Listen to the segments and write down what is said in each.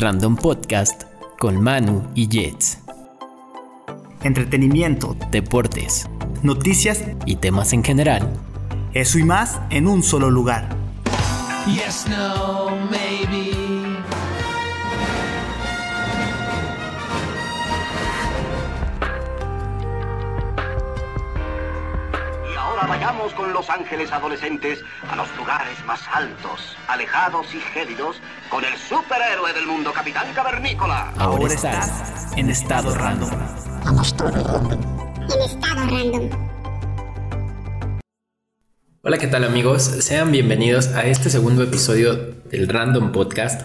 Random Podcast con Manu y Jets. Entretenimiento, Deportes noticias, y temas en general. eso y más en un solo lugar. Yes, no, maybe. Vayamos con los ángeles adolescentes a los lugares más altos, alejados y gélidos, con el superhéroe del mundo, Capitán Cavernícola. Ahora estás en estado random. en estado random. Hola, ¿qué tal amigos? Sean bienvenidos a este segundo episodio del Random Podcast.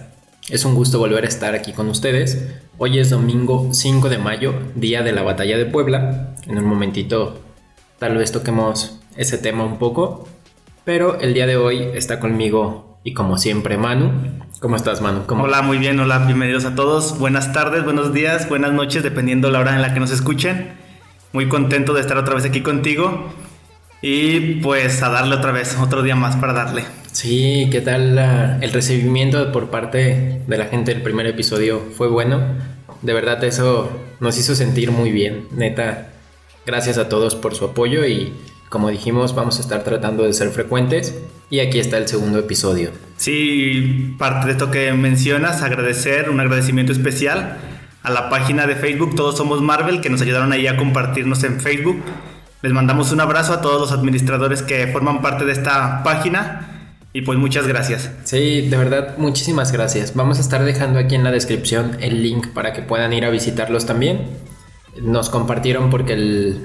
Es un gusto volver a estar aquí con ustedes. Hoy es domingo 5 de mayo, día de la batalla de Puebla. En un momentito tal vez toquemos ese tema un poco. Pero el día de hoy está conmigo y como siempre Manu. ¿Cómo estás Manu? ¿Cómo- Hola, muy bien, hola, bienvenidos a todos. Buenas tardes, buenos días, buenas noches, dependiendo la hora en la que nos escuchen. Muy contento de estar otra vez aquí contigo. Y pues a darle otra vez, otro día más para darle. Sí, ¿qué tal la- el recibimiento por parte de la gente del primer episodio? Fue bueno. De verdad eso nos hizo sentir muy bien. Neta, gracias a todos por su apoyo y como dijimos vamos a estar tratando de ser frecuentes y aquí está el segundo episodio. Sí, parte de esto que mencionas, agradecer, un agradecimiento especial a la página de Facebook Todos Somos Marvel que nos ayudaron ahí a compartirnos en Facebook. Les mandamos un abrazo a todos los administradores que forman parte de esta página y pues muchas gracias. Sí, de verdad, muchísimas gracias. Vamos a estar dejando aquí en la descripción el link para que puedan ir a visitarlos también. Nos compartieron porque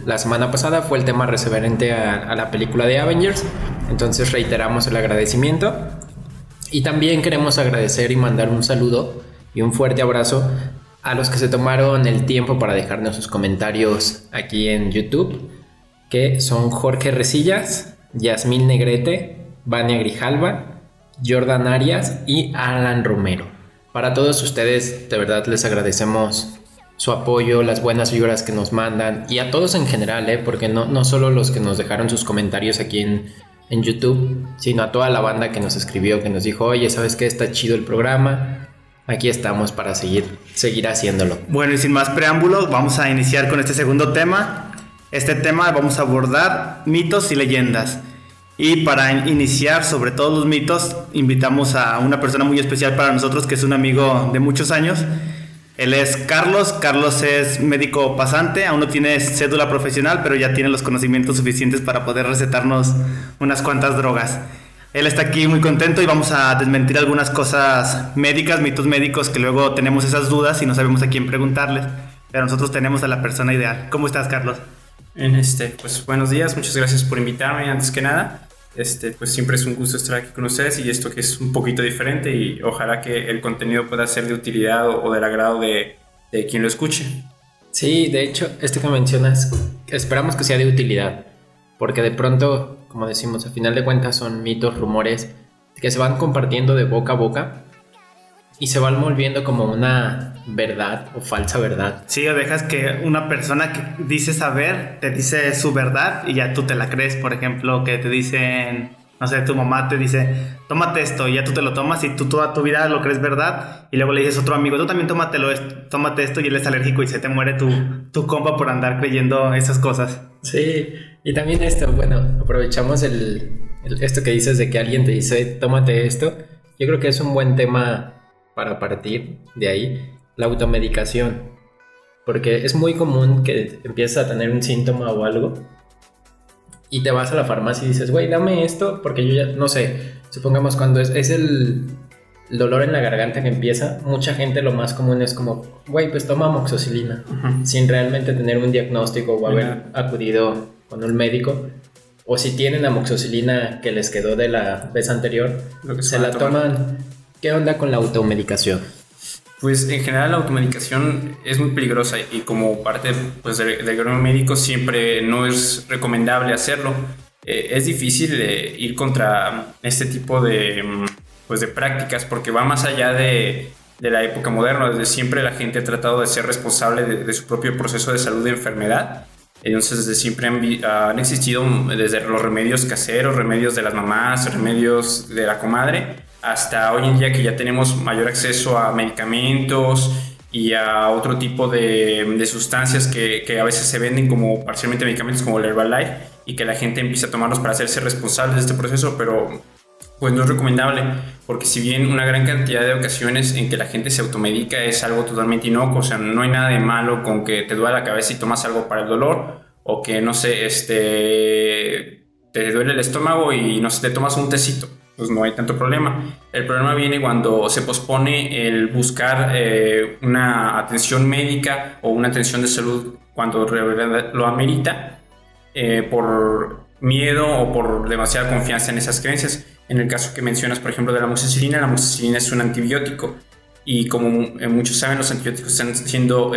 la semana pasada fue el tema referente a, a la película de Avengers. Entonces reiteramos el agradecimiento. Y también queremos agradecer y mandar un saludo y un fuerte abrazo a los que se tomaron el tiempo para dejarnos sus comentarios aquí en YouTube, que son Jorge Resillas, Yasmín Negrete, Vania Grijalva, Jordan Arias y Alan Romero. Para todos ustedes, de verdad les agradecemos su apoyo, las buenas vibras que nos mandan y a todos en general, ¿eh? porque no, no solo los que nos dejaron sus comentarios aquí en, en YouTube, sino a toda la banda que nos escribió, que nos dijo, oye, ¿sabes qué? Está chido el programa. Aquí estamos para seguir, seguir haciéndolo. Bueno, y sin más preámbulos, vamos a iniciar con este segundo tema. Este tema vamos a abordar mitos y leyendas. Y para in- iniciar sobre todos los mitos, invitamos a una persona muy especial para nosotros, que es un amigo de muchos años. Él es Carlos. Carlos es médico pasante, aún no tiene cédula profesional, pero ya tiene los conocimientos suficientes para poder recetarnos unas cuantas drogas. Él está aquí muy contento y vamos a desmentir algunas cosas médicas, mitos médicos que luego tenemos esas dudas y no sabemos a quién preguntarles. Pero nosotros tenemos a la persona ideal. ¿Cómo estás, Carlos? En este, pues buenos días, muchas gracias por invitarme antes que nada. Este, pues siempre es un gusto estar aquí con ustedes y esto que es un poquito diferente y ojalá que el contenido pueda ser de utilidad o, del agrado de, de quien lo escuche. Sí, de hecho, esto que mencionas, esperamos que sea de utilidad, porque de pronto, como decimos, a final de cuentas son mitos, rumores que se van compartiendo de boca a boca y se van volviendo como una verdad o falsa verdad. Sí, o dejas que una persona que dice saber te dice su verdad y ya tú te la crees. Por ejemplo, que te dicen, no sé, tu mamá te dice, tómate esto y ya tú te lo tomas y tú toda tu vida lo crees verdad. Y luego le dices a otro amigo, tú también tómatelo, tómate esto y él es alérgico y se te muere tu, tu compa por andar creyendo esas cosas. Sí, y también esto, bueno, aprovechamos el, el- esto que dices de que alguien te dice, tómate esto. Yo creo que es un buen tema para partir de ahí, la automedicación. Porque es muy común que empiezas a tener un síntoma o algo y te vas a la farmacia y dices, güey, dame esto, porque yo ya, no sé, supongamos cuando es, es el, dolor en la garganta que empieza, mucha gente lo más común es como, güey, pues toma amoxicilina, sin realmente tener un diagnóstico o haber acudido con un médico. O si tienen amoxicilina que les quedó de la vez anterior, Lo que se la toman. ¿Qué onda con la automedicación? Pues en general la automedicación es muy peligrosa y como parte pues, del, del gremio médico siempre no es recomendable hacerlo. Eh, es difícil eh, ir contra este tipo de, mm, pues, de prácticas porque va más allá de, de la época moderna. Desde siempre la gente ha tratado de ser responsable de, de su propio proceso de salud de enfermedad. Entonces desde siempre han, han existido mm, desde los remedios caseros, remedios de las mamás, remedios de la comadre, hasta hoy en día que ya tenemos mayor acceso a medicamentos y a otro tipo de, sustancias que, a veces se venden como parcialmente medicamentos como el Herbalife y que la gente empieza a tomarlos para hacerse responsables de este proceso, pero pues no es recomendable, porque si bien una gran cantidad de ocasiones en que la gente se automedica es algo totalmente inocuo, o sea, no hay nada de malo con que te duele la cabeza y tomas algo para el dolor, o que, no sé, este, te duele el estómago y no sé, te tomas un tecito, pues no hay tanto problema. El problema viene cuando se pospone el buscar eh, una atención médica o una atención de salud cuando lo amerita eh, por miedo o por demasiada confianza en esas creencias. En el caso que mencionas, por ejemplo, de la amoxicilina, la amoxicilina es un antibiótico y como eh, muchos saben, los antibióticos están siendo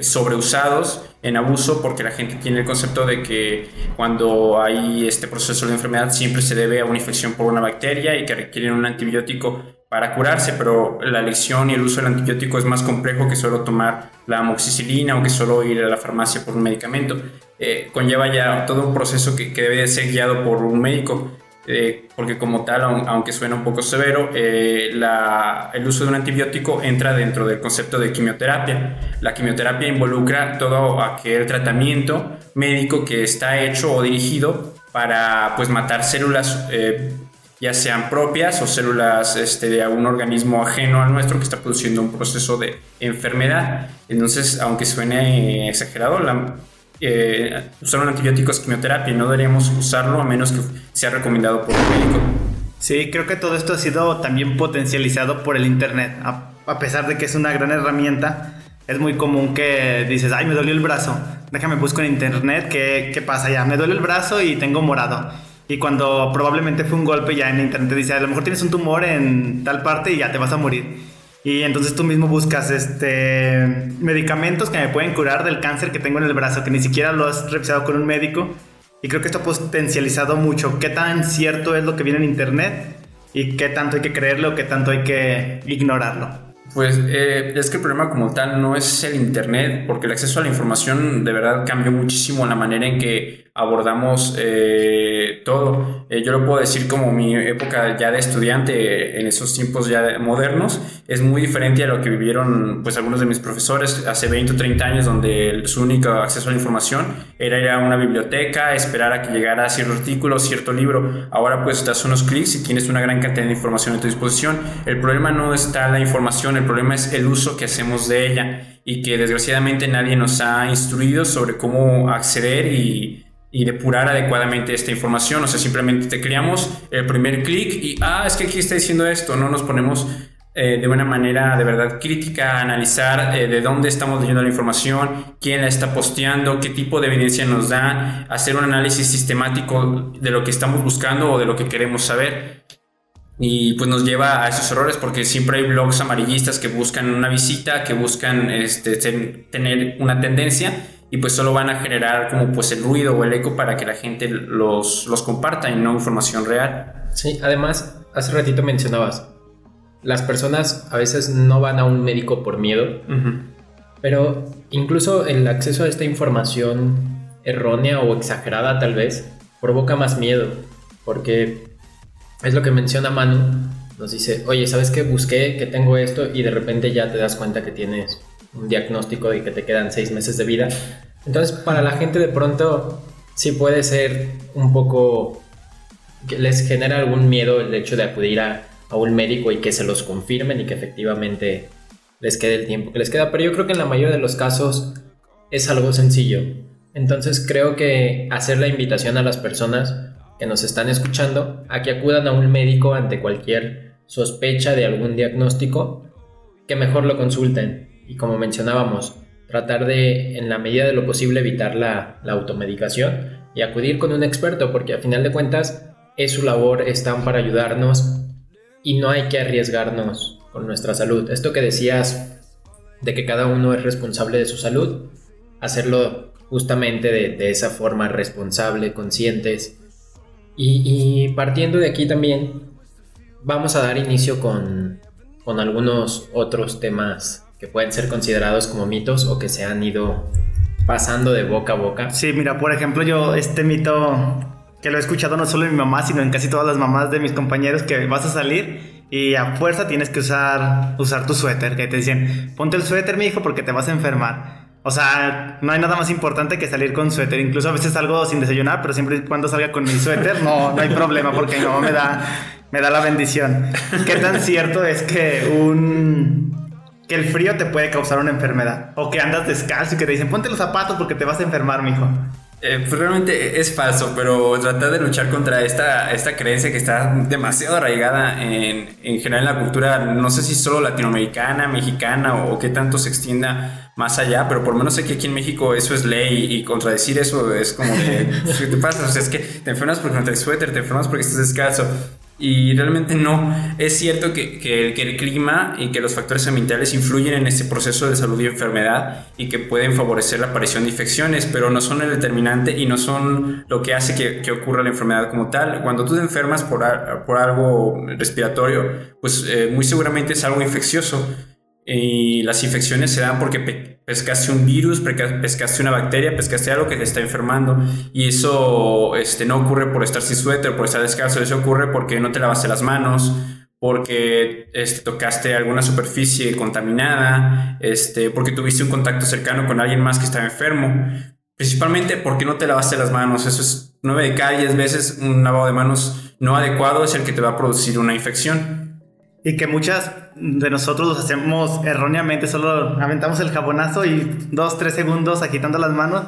sobreusados en abuso porque la gente tiene el concepto de que cuando hay este proceso de enfermedad siempre se debe a una infección por una bacteria y que requieren un antibiótico para curarse, pero la elección y el uso del antibiótico es más complejo que solo tomar la amoxicilina o que solo ir a la farmacia por un medicamento. Eh, conlleva ya todo un proceso que, que debe ser guiado por un médico. Eh, porque como tal, aunque suena un poco severo, eh, el uso de un antibiótico entra dentro del concepto de quimioterapia. La quimioterapia involucra todo aquel tratamiento médico que está hecho o dirigido para pues, matar células, eh, ya sean propias o células este, de algún organismo ajeno al nuestro que está produciendo un proceso de enfermedad. Entonces, aunque suene exagerado, la, eh, usar un antibiótico es quimioterapia y no deberíamos usarlo a menos que sea recomendado por un médico. Sí, creo que todo esto ha sido también potencializado por el Internet. A, a, pesar de que es una gran herramienta, es muy común que dices, ay, me dolió el brazo, déjame busco en Internet qué, qué pasa ya, me duele el brazo y tengo morado. Y cuando probablemente fue un golpe ya en Internet dice, a lo mejor tienes un tumor en tal parte y ya te vas a morir. Y entonces tú mismo buscas este, medicamentos que me pueden curar del cáncer que tengo en el brazo, que ni siquiera lo has revisado con un médico. Y creo que esto ha potencializado mucho qué tan cierto es lo que viene en Internet y qué tanto hay que creerlo qué tanto hay que ignorarlo. Pues eh, es que el problema como tal no es el Internet, porque el acceso a la información de verdad cambió muchísimo la manera en que abordamos eh, todo. Eh, yo lo puedo decir como mi época ya de estudiante en esos tiempos ya modernos es muy diferente a lo que vivieron pues algunos de mis profesores hace 20 o 30 años donde su único acceso a la información era ir a una biblioteca, esperar a que llegara cierto artículo, cierto libro. Ahora pues das unos clics y tienes una gran cantidad de información a tu disposición. El problema no está la información, el problema es el uso que hacemos de ella y que desgraciadamente nadie nos ha instruido sobre cómo acceder y y depurar adecuadamente esta información. O sea, simplemente te creamos el primer clic y, ah, es que aquí está diciendo esto. No nos ponemos eh, de una manera de verdad crítica a analizar eh, de dónde estamos leyendo la información, quién la está posteando, qué tipo de evidencia nos da, hacer un análisis sistemático de lo que estamos buscando o de lo que queremos saber. Y pues nos lleva a esos errores porque siempre hay blogs amarillistas que buscan una visita, que buscan este, tener una tendencia y pues solo van a generar como pues el ruido o el eco para que la gente los, los comparta y no información real. Sí, además, hace ratito mencionabas, las personas a veces no van a un médico por miedo, pero incluso el acceso a esta información errónea o exagerada tal vez provoca más miedo, porque es lo que menciona Manu, nos dice, oye, ¿sabes qué? Busqué que tengo esto y de repente ya te das cuenta que tienes un diagnóstico de que te quedan seis meses de vida. Entonces, para la gente de pronto sí puede ser un poco que les genera algún miedo el hecho de acudir a, a, un médico y que se los confirmen y que efectivamente les quede el tiempo que les queda. Pero yo creo que en la mayoría de los casos es algo sencillo. Entonces creo que hacer la invitación a las personas que nos están escuchando a que acudan a un médico ante cualquier sospecha de algún diagnóstico, que mejor lo consulten y como mencionábamos, tratar de, en la medida de lo posible, evitar la, la automedicación y acudir con un experto, porque a final de cuentas es su labor, están para ayudarnos y no hay que arriesgarnos con nuestra salud. Esto que decías de que cada uno es responsable de su salud, hacerlo justamente de, de esa forma responsable, conscientes. Y, y, partiendo de aquí también, vamos a dar inicio con, con algunos otros temas que pueden ser considerados como mitos o que se han ido pasando de boca a boca. Sí, mira, por ejemplo, yo este mito que lo he escuchado no solo en mi mamá, sino en casi todas las mamás de mis compañeros que vas a salir y a fuerza tienes que usar, usar tu suéter, que te dicen, ponte el suéter, mi hijo, porque te vas a enfermar. O sea, no hay nada más importante que salir con suéter. Incluso a veces salgo sin desayunar, pero siempre y cuando salga con mi suéter, no, no hay problema porque mi me da, me da la bendición. ¿Qué tan cierto es que un que el frío te puede causar una enfermedad? O que andas descalzo y que te dicen, ponte los zapatos porque te vas a enfermar, mijo. Eh, pues realmente es falso, pero tratar de luchar contra esta, esta creencia que está demasiado arraigada en, en general en la cultura, no sé si solo latinoamericana, mexicana o, qué tanto se extienda más allá, pero por lo menos sé que aquí en México eso es ley y contradecir eso es como de, ¿qué te pasa? O sea, es que te enfermas porque no traes suéter, te enfermas porque estás descalzo. Y realmente no. Es cierto que, que, que, el clima y que los factores ambientales influyen en este proceso de salud y enfermedad y que pueden favorecer la aparición de infecciones, pero no son el determinante y no son lo que hace que, que ocurra la enfermedad como tal. Cuando tú te enfermas por, por algo respiratorio, pues eh, muy seguramente es algo infeccioso y las infecciones se dan porque pescaste un virus, pescaste una bacteria, pescaste algo que te está enfermando. Y eso este, no ocurre por estar sin suéter, por estar descalzo, eso ocurre porque no te lavaste las manos, porque este, tocaste alguna superficie contaminada, este, porque tuviste un contacto cercano con alguien más que estaba enfermo. Principalmente porque no te lavaste las manos. Eso es 9 de cada 10 veces un lavado de manos no adecuado es el que te va a producir una infección. Y que muchas de nosotros los hacemos erróneamente, solo aventamos el jabonazo y dos, tres segundos agitando las manos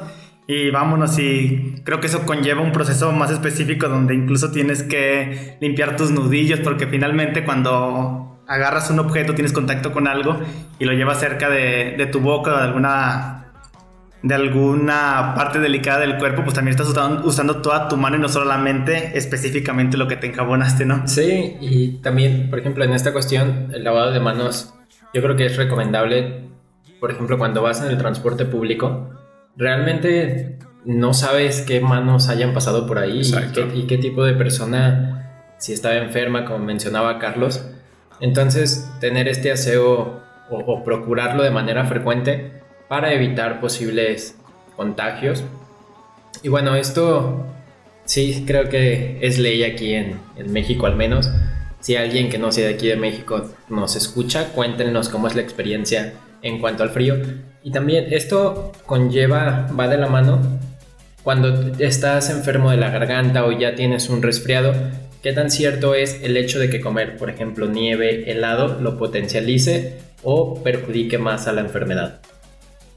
y vámonos. Y creo que eso conlleva un proceso más específico donde incluso tienes que limpiar tus nudillos porque finalmente cuando agarras un objeto tienes contacto con algo y lo llevas cerca de, de tu boca o de alguna de alguna parte delicada del cuerpo, pues también estás usando, toda tu mano y no solamente específicamente lo que te enjabonaste, ¿no? Sí, y también, por ejemplo, en esta cuestión, el lavado de manos, yo creo que es recomendable, por ejemplo, cuando vas en el transporte público, realmente no sabes qué manos hayan pasado por ahí y qué, tipo de persona, si estaba enferma, como mencionaba Carlos. Entonces, tener este aseo o procurarlo de manera frecuente para evitar posibles contagios. Y bueno, esto sí creo que es ley aquí en, México al menos. Si alguien que no sea de aquí de México nos escucha, cuéntenos cómo es la experiencia en cuanto al frío. Y también esto conlleva, va de la mano, cuando estás enfermo de la garganta o ya tienes un resfriado, qué tan cierto es el hecho de que comer, por ejemplo, nieve, helado, lo potencialice o perjudique más a la enfermedad.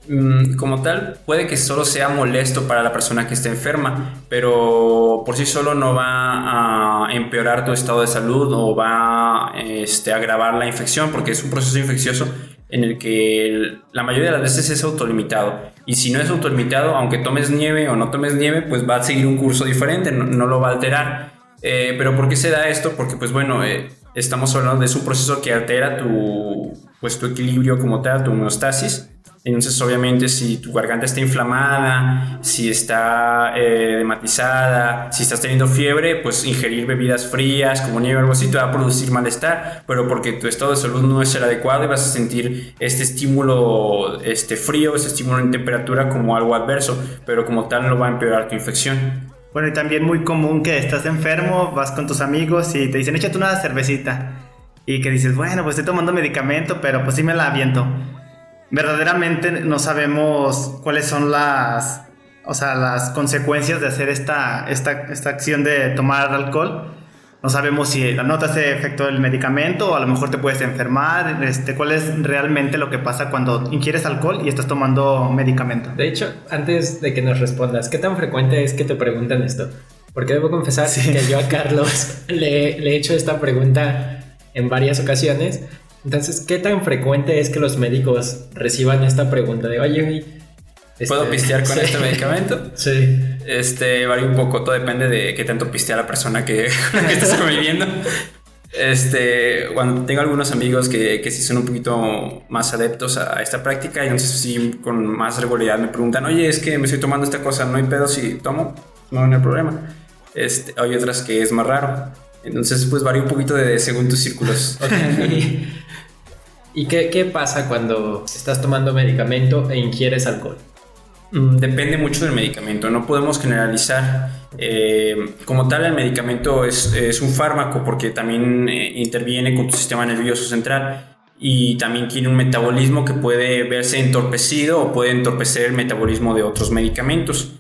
Mm, como tal, puede que solo sea molesto para la persona que esté enferma, pero por sí solo no va a empeorar tu estado de salud o va este, a agravar la infección, porque es un proceso infeccioso en el que la mayoría de las veces es autolimitado. Y si no es autolimitado, aunque tomes nieve o no tomes nieve, pues va a seguir un curso diferente, no, lo va a alterar. Eh, pero ¿por qué se da esto? Porque pues bueno, eh, estamos hablando de un proceso que altera tu, pues, tu equilibrio como tal, tu homeostasis entonces, obviamente, si tu garganta está inflamada, si está eh, si estás teniendo fiebre, pues ingerir bebidas frías como nieve o algo así te va a producir malestar, pero porque tu estado de salud no es el adecuado y vas a sentir este estímulo este frío, este estímulo en temperatura como algo adverso, pero como tal no va a empeorar tu infección. Bueno, y también muy común que estás enfermo, vas con tus amigos y te dicen, échate una cervecita. Y que dices, bueno, pues estoy tomando medicamento, pero pues sí me la aviento verdaderamente no sabemos cuáles son las, o sea, las consecuencias de hacer esta, esta, esta acción de tomar alcohol. No sabemos si la nota hace efecto del medicamento o a lo mejor te puedes enfermar. Este, ¿Cuál es realmente lo que pasa cuando ingieres alcohol y estás tomando medicamento? De hecho, antes de que nos respondas, ¿qué tan frecuente es que te preguntan esto? Porque debo confesar que yo a Carlos le, le he hecho esta pregunta en varias ocasiones entonces, ¿qué tan frecuente es que los médicos reciban esta pregunta de, oye, este, ¿Puedo pistear con este medicamento? Sí. Este varía un poco, todo depende de qué tanto pistea la persona que, con la que estás conviviendo. Este, cuando tengo algunos amigos que, que sí son un poquito más adeptos a esta práctica, y entonces sí con más regularidad me preguntan, oye, es que me estoy tomando esta cosa, ¿no hay pedo si tomo? No, no hay problema. Este, hay otras que es más raro. Entonces, pues varía un poquito de según tus círculos. ¿Y qué, qué, pasa cuando estás tomando medicamento e ingieres alcohol? Mm, Depende mucho del medicamento, no podemos generalizar. Eh, como tal, el medicamento es, es un fármaco porque también eh, interviene con tu sistema nervioso central y también tiene un metabolismo que puede verse entorpecido o puede entorpecer el metabolismo de otros medicamentos.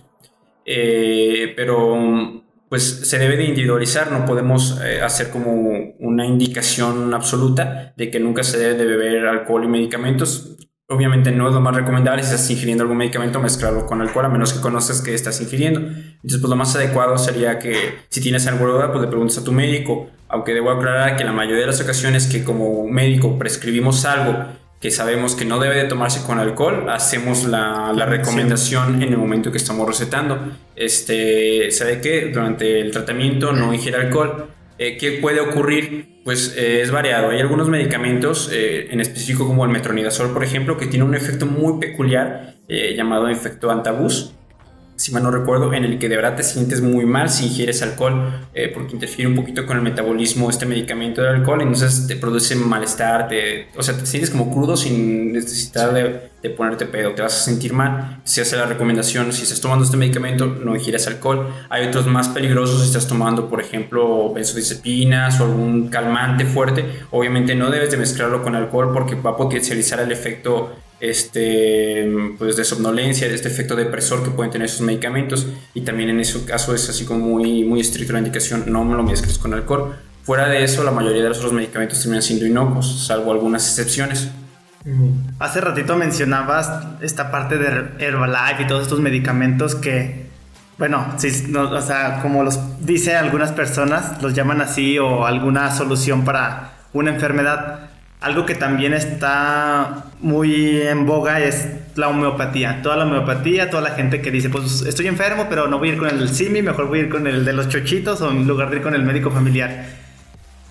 Eh, pero pues se debe de individualizar, no podemos eh, hacer como una indicación absoluta de que nunca se debe de beber alcohol y medicamentos. Obviamente no es lo más recomendable si estás ingiriendo algún medicamento mezclarlo con alcohol a menos que conozcas que estás ingiriendo. Entonces pues lo más adecuado sería que si tienes alguna duda pues le preguntes a tu médico, aunque debo aclarar que la mayoría de las ocasiones que como médico prescribimos algo que sabemos que no debe de tomarse con alcohol, hacemos la, la recomendación en el momento que estamos recetando. Este, ¿Sabe qué? Durante el tratamiento no ingiere alcohol. Eh, ¿Qué puede ocurrir? Pues eh, es variado. Hay algunos medicamentos, eh, en específico como el metronidazol, por ejemplo, que tiene un efecto muy peculiar llamado efecto antabús si mal no recuerdo, en el que de verdad te sientes muy mal si ingieres alcohol, eh, porque interfiere un poquito con el metabolismo este medicamento del alcohol, entonces te produce malestar, te, o sea, te sientes como crudo sin necesidad de, de ponerte pedo, te vas a sentir mal. Se hace la recomendación, si estás tomando este medicamento, no ingieras alcohol. Hay otros más peligrosos si estás tomando, por ejemplo, benzodiazepinas o algún calmante fuerte. Obviamente no debes de mezclarlo con alcohol porque va a potencializar el efecto este, pues de somnolencia, de este efecto depresor que pueden tener esos medicamentos y también en ese caso es así como muy, muy estricto la indicación, no me lo mezcles con alcohol. Fuera de eso, la mayoría de los otros medicamentos terminan siendo inocuos, salvo algunas excepciones. Hace ratito mencionabas esta parte de Herbalife y todos estos medicamentos que, bueno, sí, no, o sea, como los dicen algunas personas, los llaman así o alguna solución para una enfermedad. Algo que también está muy en boga es la homeopatía. Toda la homeopatía, toda la gente que dice, pues estoy enfermo, pero no voy a ir con el simi, mejor voy a ir con el de los chochitos o en lugar de ir con el médico familiar.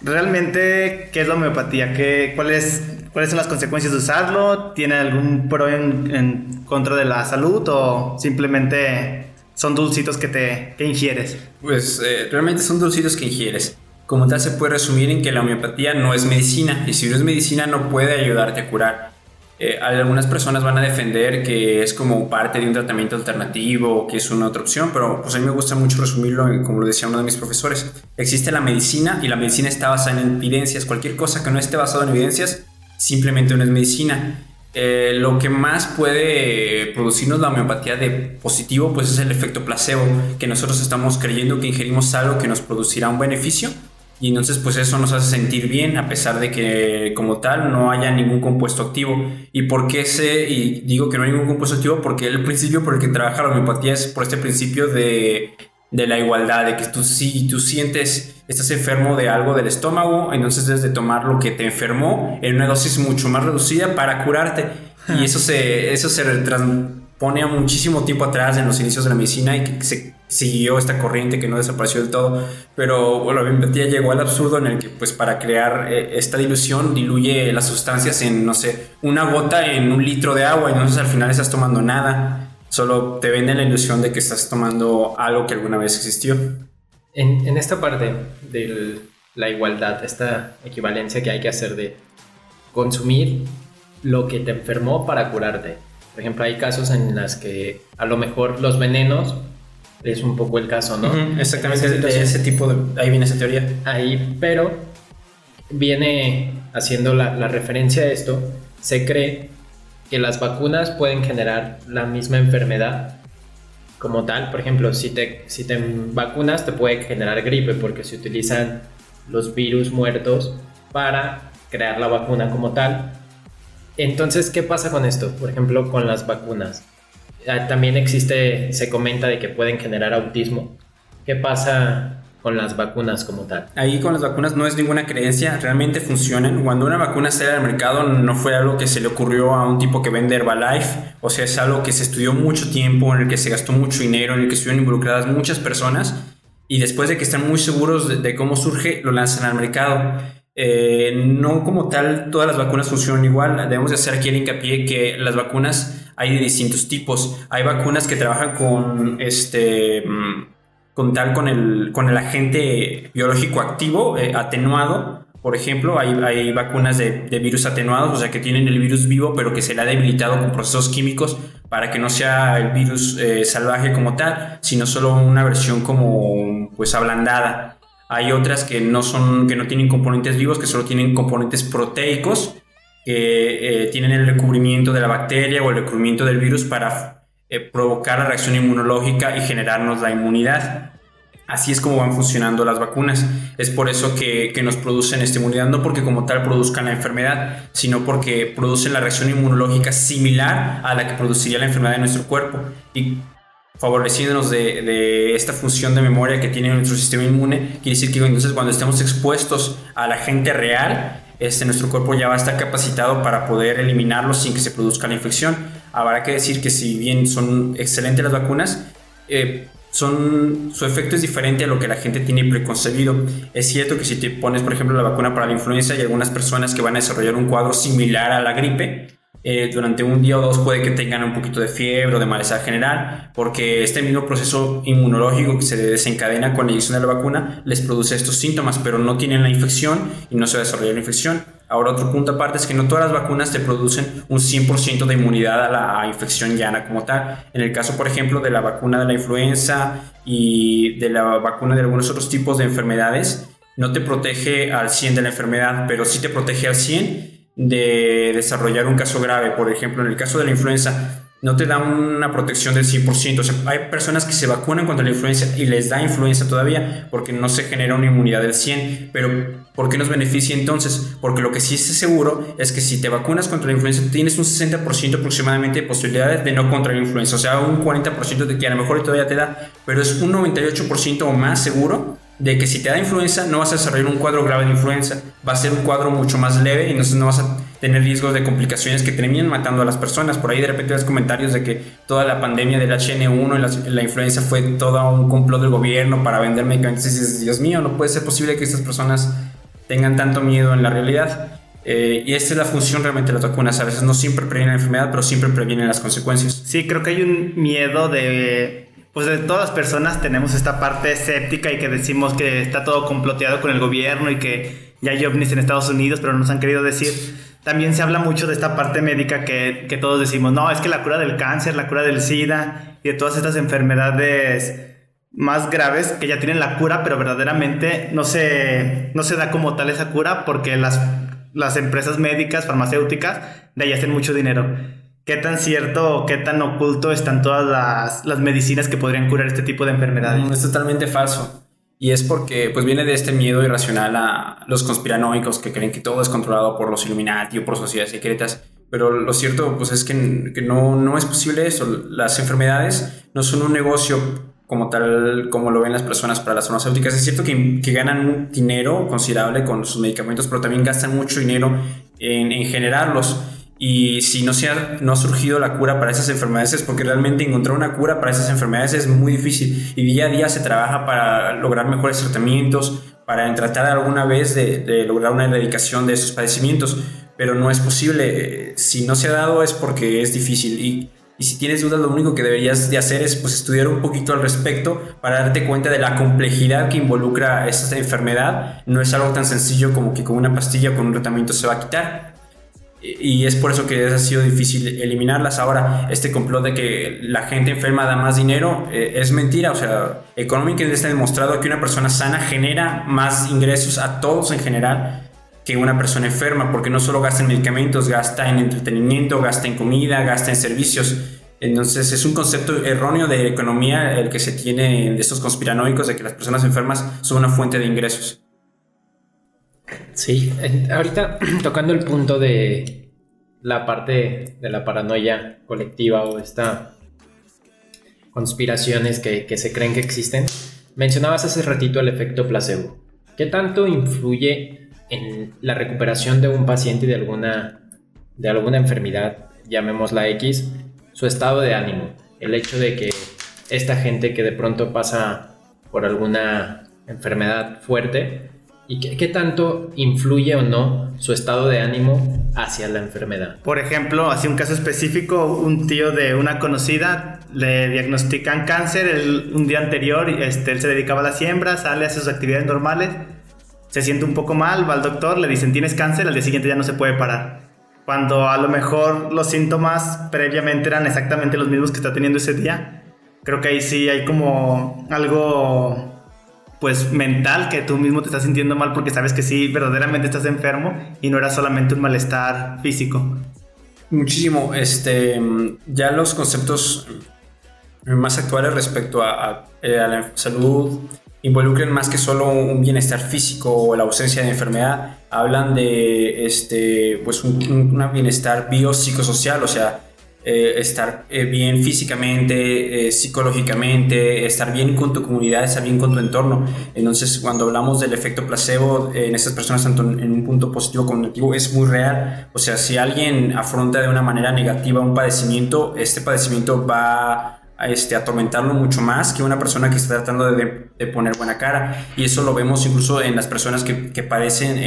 Realmente, ¿qué es la homeopatía? ¿Qué, cuál es, ¿Cuáles son las consecuencias de usarlo? ¿Tiene algún pro en, en contra de la salud o simplemente son dulcitos que te que ingieres? Pues eh, realmente son dulcitos que ingieres. Como tal se puede resumir en que la homeopatía no es medicina y si no es medicina no puede ayudarte a curar. Eh, algunas personas van a defender que es como parte de un tratamiento alternativo o que es una otra opción, pero pues a mí me gusta mucho resumirlo en- como lo decía uno de mis profesores. Existe la medicina y la medicina está basada en evidencias. Cualquier cosa que no esté basada en evidencias simplemente no es medicina. Eh, lo que más puede producirnos la homeopatía de positivo pues es el efecto placebo, que nosotros estamos creyendo que ingerimos algo que nos producirá un beneficio y entonces pues eso nos hace sentir bien a pesar de que como tal no haya ningún compuesto activo. ¿Y por qué sé y digo que no hay ningún compuesto activo? Porque el principio por el que trabaja la homeopatía es por este principio de, de la igualdad, de que tú si tú sientes, estás enfermo de algo del estómago, entonces debes de tomar lo que te enfermó en una dosis mucho más reducida para curarte. Y eso se, eso se transpone a muchísimo tiempo atrás en los inicios de la medicina y que se siguió esta corriente que no desapareció del todo. Pero bueno, la homeopatía llegó al absurdo en el que pues para crear eh, esta dilución diluye las sustancias en, no sé, una gota en un litro de agua y entonces al final estás tomando nada. Solo te venden la ilusión de que estás tomando algo que alguna vez existió. En esta parte de la igualdad, esta equivalencia que hay que hacer de consumir lo que te enfermó para curarte. Por ejemplo, hay casos en las que a lo mejor los venenos es un poco el caso, ¿no? Ujú, Exactamente, Entonces, de de- ese tipo de... Ahí viene esa teoría. ahí, pero viene haciendo la, la referencia a esto, se cree que las vacunas pueden generar la misma enfermedad como tal. Por ejemplo, si te, si te vacunas te puede generar gripe porque se utilizan los virus muertos para crear la vacuna como tal. Entonces, ¿qué pasa con esto? Por ejemplo, con las vacunas. Ah, También existe, se comenta de que pueden generar autismo. ¿Qué pasa con las vacunas como tal? Ahí con las vacunas no es ninguna creencia, realmente funcionan. Cuando una vacuna sale al mercado no fue algo que se le ocurrió a un tipo que vende Herbalife, o sea, es algo que se estudió mucho tiempo, en el que se gastó mucho dinero, en el que estuvieron involucradas muchas personas y después de que están muy seguros de, de cómo surge, lo lanzan al mercado. Eh, no como tal, todas las vacunas funcionan igual. Debemos de hacer aquí el hincapié que las vacunas hay de distintos tipos. Hay vacunas que trabajan con este mm, con tal con el, con el agente biológico activo, eh, atenuado, Por ejemplo, hay, hay vacunas de, de virus atenuados, o sea, que tienen el virus vivo, pero que se le ha debilitado con procesos químicos para que no sea el virus eh, salvaje como tal, sino solo una versión como pues ablandada. Hay otras que no son, que no tienen componentes vivos, que solo tienen componentes proteicos, que eh, tienen el recubrimiento de la bacteria o el recubrimiento del virus para eh, provocar la reacción inmunológica y generarnos la inmunidad. Así es como van funcionando las vacunas. Es por eso que, que, nos producen esta inmunidad, no porque como tal produzcan la enfermedad, sino porque producen la reacción inmunológica similar a la que produciría la enfermedad en nuestro cuerpo. Favoreciéndonos de, de, esta función de memoria que tiene nuestro sistema inmune, quiere decir que entonces cuando estemos expuestos a la gente real, este, nuestro cuerpo ya va a estar capacitado para poder eliminarlo sin que se produzca la infección. Habrá que decir que si bien son excelentes las vacunas, eh, son, su efecto es diferente a lo que la gente tiene preconcebido. Es cierto que si te pones, por ejemplo, la vacuna para la influenza, hay algunas personas que van a desarrollar un cuadro similar a la gripe, eh, durante un día o dos puede que tengan un poquito de fiebre o de malestar general, porque este mismo proceso inmunológico que se desencadena con la inyección de la vacuna les produce estos síntomas, pero no tienen la infección y no se desarrolla la infección. Ahora otro punto aparte es que no todas las vacunas te producen un 100% de inmunidad a la infección llana como tal. En el caso, por ejemplo, de la vacuna de la influenza y de la vacuna de algunos otros tipos de enfermedades, no te protege al 100 de la enfermedad, pero sí te protege al 100 de desarrollar un caso grave. Por ejemplo, en el caso de la influenza, no te da una protección del 100%. O sea, hay personas que se vacunan contra la influenza y les da influenza todavía porque no se genera una inmunidad del 100. Pero, ¿por qué nos beneficia entonces? Porque lo que sí es seguro es que si te vacunas contra la influenza, tienes un 60% aproximadamente de posibilidades de no contraer influenza. O sea, un 40% de que a lo mejor todavía te da, pero es un 98% o más seguro de que si te da influenza no vas a desarrollar un cuadro grave de influenza, va a ser un cuadro mucho más leve y entonces no vas a tener riesgos de complicaciones que terminen matando a las personas. Por ahí de repente ves comentarios de que toda la pandemia del HN1 y la, influenza fue todo un complot del gobierno para vender medicamentos. Y dices, Dios mío, no puede ser posible que estas personas tengan tanto miedo en la realidad. Eh, y esta es la función realmente de las vacunas. A veces no siempre previenen la enfermedad, pero siempre previenen las consecuencias. Sí, creo que hay un miedo de pues de todas las personas tenemos esta parte escéptica y que decimos que está todo comploteado con el gobierno y que ya hay ovnis en Estados Unidos, pero no nos han querido decir. También se habla mucho de esta parte médica que, que todos decimos, no, es que la cura del cáncer, la cura del SIDA y de todas estas enfermedades más graves que ya tienen la cura, pero verdaderamente no se, no se da como tal esa cura porque las, las empresas médicas, farmacéuticas, de ahí hacen mucho dinero qué tan cierto o qué tan oculto están todas las, las, medicinas que podrían curar este tipo de enfermedades. Es totalmente falso. Y es porque pues viene de este miedo irracional a los conspiranoicos que creen que todo es controlado por los Illuminati o por sociedades secretas. Pero lo cierto pues es que, que no, no es posible eso. Las enfermedades no son un negocio como tal, como lo ven las personas para las farmacéuticas. Es cierto que, que ganan dinero considerable con sus medicamentos, pero también gastan mucho dinero en, en generarlos. Y si no, se ha, no ha surgido la cura para esas enfermedades es porque realmente encontrar una cura para esas enfermedades es muy difícil. Y día a día se trabaja para lograr mejores tratamientos, para tratar alguna vez de, lograr una erradicación de esos padecimientos. Pero no es posible. Si no se ha dado es porque es difícil. Y, y si tienes dudas, lo único que deberías de hacer es pues, estudiar un poquito al respecto para darte cuenta de la complejidad que involucra esta enfermedad. No es algo tan sencillo como que con una pastilla con un tratamiento se va a quitar y es por eso que ha sido difícil eliminarlas. Ahora, este complot de que la gente enferma da más dinero eh, es mentira. O sea, económicamente está demostrado que una persona sana genera más ingresos a todos en general que una persona enferma, porque no solo gasta en medicamentos, gasta en entretenimiento, gasta en comida, gasta en servicios. Entonces es un concepto erróneo de economía el que se tiene de estos conspiranoicos de que las personas enfermas son una fuente de ingresos. Sí, ahorita tocando el punto de la parte de la paranoia colectiva o esta conspiraciones que, se creen que existen, mencionabas hace ratito el efecto placebo. ¿Qué tanto influye en la recuperación de un paciente de alguna, de alguna enfermedad, llamémosla X, su estado de ánimo? El hecho de que esta gente que de pronto pasa por alguna enfermedad fuerte, ¿Y qué, tanto influye o no su estado de ánimo hacia la enfermedad? Por ejemplo, así un caso específico, un tío de una conocida le diagnostican cáncer el, un día anterior, este, él se dedicaba a la siembra, sale a sus actividades normales, se siente un poco mal, va al doctor, le dicen tienes cáncer, al día siguiente ya no se puede parar. Cuando a lo mejor los síntomas previamente eran exactamente los mismos que está teniendo ese día. Creo que ahí sí hay como algo pues mental que tú mismo te estás sintiendo mal porque sabes que sí verdaderamente estás enfermo y no era solamente un malestar físico. Muchísimo. Este, ya los conceptos más actuales respecto a, eh, la salud involucran más que solo un bienestar físico o la ausencia de enfermedad. Hablan de este, pues un- un bienestar biopsicosocial, o sea, eh, estar eh, bien físicamente, eh, psicológicamente, estar bien con tu comunidad, estar bien con tu entorno. Entonces, cuando hablamos del efecto placebo en estas personas, tanto en un punto positivo como negativo, es muy real. O sea, si alguien afronta de una manera negativa un padecimiento, este padecimiento va a este, atormentarlo mucho más que una persona que está tratando de, de poner buena cara. Y eso lo vemos incluso en las personas que, que padecen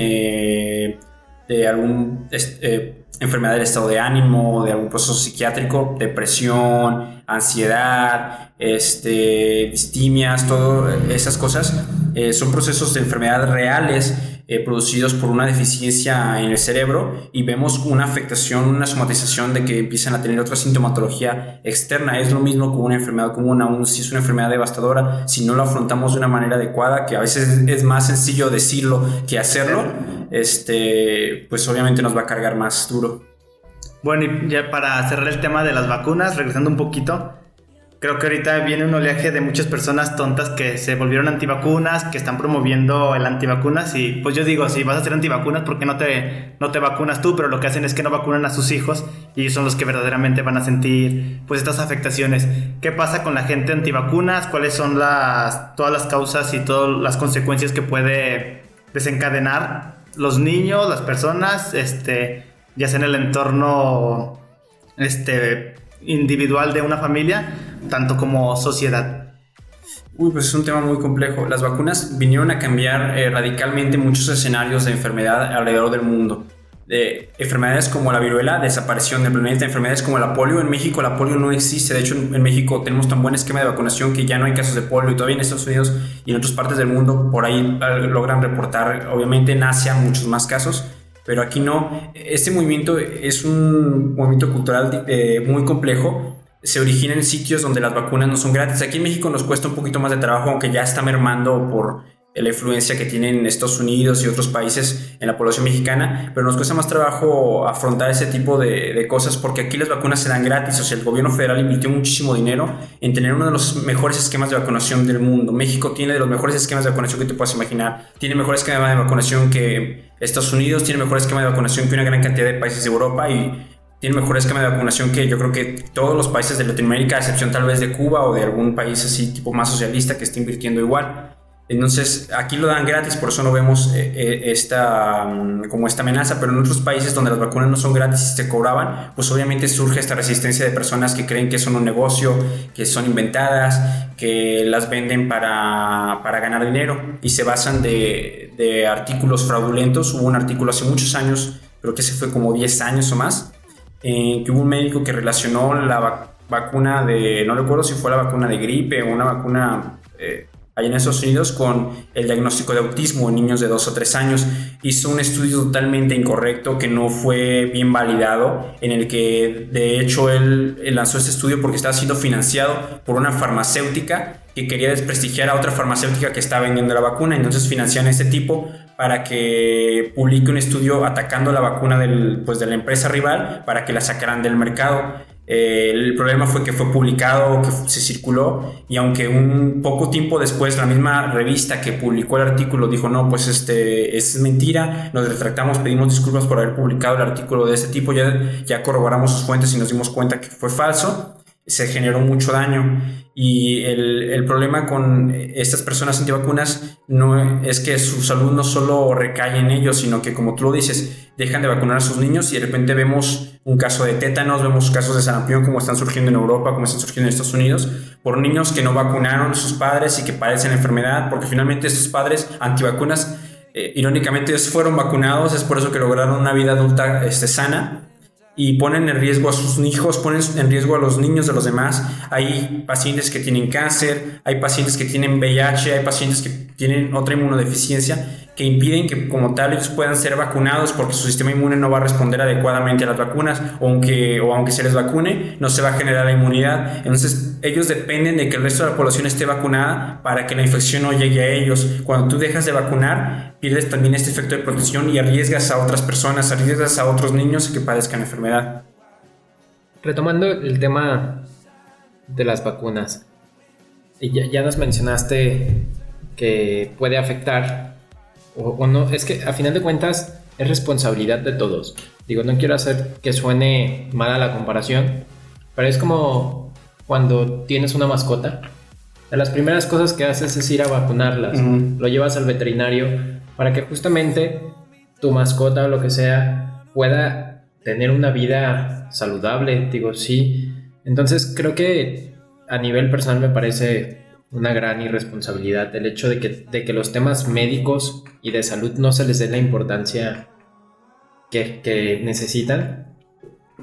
de algún es- eh, enfermedad del estado de ánimo, de algún proceso psiquiátrico, depresión, ansiedad, este, distimias, todas esas cosas, eh, son procesos de enfermedad reales eh, producidos por una deficiencia en el cerebro y vemos una afectación, una somatización de que empiezan a tener otra sintomatología externa. Es lo mismo con una enfermedad común, aún si es una enfermedad devastadora, si no lo afrontamos de una manera adecuada, que a veces es más sencillo decirlo que hacerlo, este, pues obviamente nos va a cargar más duro. Bueno, y ya para cerrar el tema de las vacunas, regresando un poquito, creo que ahorita viene un oleaje de muchas personas tontas que se volvieron antivacunas, que están promoviendo el antivacunas y pues yo digo, si vas a ser antivacunas, ¿por qué no te, no te vacunas tú? Pero lo que hacen es que no vacunan a sus hijos y son los que verdaderamente van a sentir pues estas afectaciones. ¿Qué pasa con la gente antivacunas? ¿Cuáles son las, todas las causas y todas las consecuencias que puede desencadenar los niños, las personas, este, ya sea en el entorno este, individual de una familia, tanto como sociedad. Uy, pues es un tema muy complejo. Las vacunas vinieron a cambiar eh, radicalmente muchos escenarios de enfermedad alrededor del mundo. De enfermedades como la viruela desaparecieron del planeta, enfermedades como la polio. En México la polio no existe. De hecho, en, en México tenemos tan buen esquema de vacunación que ya no hay casos de polio. Y todavía en Estados Unidos y en otras partes del mundo por ahí eh, logran reportar, obviamente en Asia, muchos más casos. Pero aquí no. Este movimiento es un movimiento cultural eh, muy complejo se origina en sitios donde las vacunas no son gratis. Aquí en México nos cuesta un poquito más de trabajo, aunque ya está mermando por la influencia que tienen Estados Unidos y otros países en la población mexicana, pero nos cuesta más trabajo afrontar ese tipo de, de cosas porque aquí las vacunas se dan gratis, o sea, el gobierno federal invirtió muchísimo dinero en tener uno de los mejores esquemas de vacunación del mundo. México tiene de los mejores esquemas de vacunación que te puedas imaginar, tiene mejor esquema de vacunación que Estados Unidos, tiene mejor esquema de vacunación que una gran cantidad de países de Europa y tiene mejor esquema de vacunación que yo creo que todos los países de Latinoamérica, a excepción tal vez de Cuba o de algún país así tipo más socialista que esté invirtiendo igual. Entonces, aquí lo dan gratis, por eso no vemos eh, eh, esta, mm, como esta amenaza, pero en otros países donde las vacunas no son gratis y se cobraban, pues obviamente surge esta resistencia de personas que creen que son un negocio, que son inventadas, que las venden para, para ganar dinero y se basan de, de artículos fraudulentos. Hubo un artículo hace muchos años, creo que se fue como 10 años o más, eh, que hubo un médico que relacionó la vac- vacuna de, no recuerdo si fue la vacuna de gripe o una vacuna eh, allá en Estados Unidos con el diagnóstico de autismo en niños de 2 o 3 años. Hizo un estudio totalmente incorrecto que no fue bien validado, en el que de hecho él, lanzó este estudio porque estaba siendo financiado por una farmacéutica que quería desprestigiar a otra farmacéutica que estaba vendiendo la vacuna, entonces financian a este tipo para que publique un estudio atacando la vacuna pues, de la empresa rival para que la sacaran del mercado. Eh, el problema fue que fue publicado, que se circuló y aunque un poco tiempo después la misma revista que publicó el artículo dijo no, pues este es mentira, nos retractamos, pedimos disculpas por haber publicado el artículo de este tipo, ya, ya corroboramos sus fuentes y nos dimos cuenta que fue falso, se generó mucho daño. Y el, el problema con estas personas antivacunas no es que su salud no solo recae en ellos, sino que como tú lo dices, dejan de vacunar a sus niños y de repente vemos un caso de tétanos, vemos casos de sarampión como están surgiendo en Europa, como están surgiendo en Estados Unidos, por niños que no vacunaron a sus padres y que padecen enfermedad, porque finalmente estos padres antivacunas, eh, irónicamente, fueron vacunados, es por eso que lograron una vida adulta este, sana y ponen en riesgo a sus hijos, ponen en riesgo a los niños de los demás. Hay pacientes que tienen cáncer, hay pacientes que tienen VIH, hay pacientes que tienen otra inmunodeficiencia que impiden que como tal ellos puedan ser vacunados porque su sistema inmune no va a responder adecuadamente a las vacunas o aunque, o aunque se les vacune no se va a generar la inmunidad. Entonces ellos dependen de que el resto de la población esté vacunada para que la infección no llegue a ellos. Cuando tú dejas de vacunar, pierdes también este efecto de protección y arriesgas a otras personas, arriesgas a otros niños que padezcan enfermedad. Retomando el tema de las vacunas, ya, ya nos mencionaste que puede afectar o, o no, es que a final de cuentas es responsabilidad de todos. Digo, no quiero hacer que suene mala la comparación, pero es como cuando tienes una mascota. De las primeras cosas que haces es ir a vacunarlas. Lo llevas al veterinario para que justamente tu mascota o lo que sea pueda tener una vida saludable. Digo, sí. Entonces creo que a nivel personal me parece una gran irresponsabilidad el hecho de que, de que los temas médicos y de salud no se les dé la importancia que, que necesitan.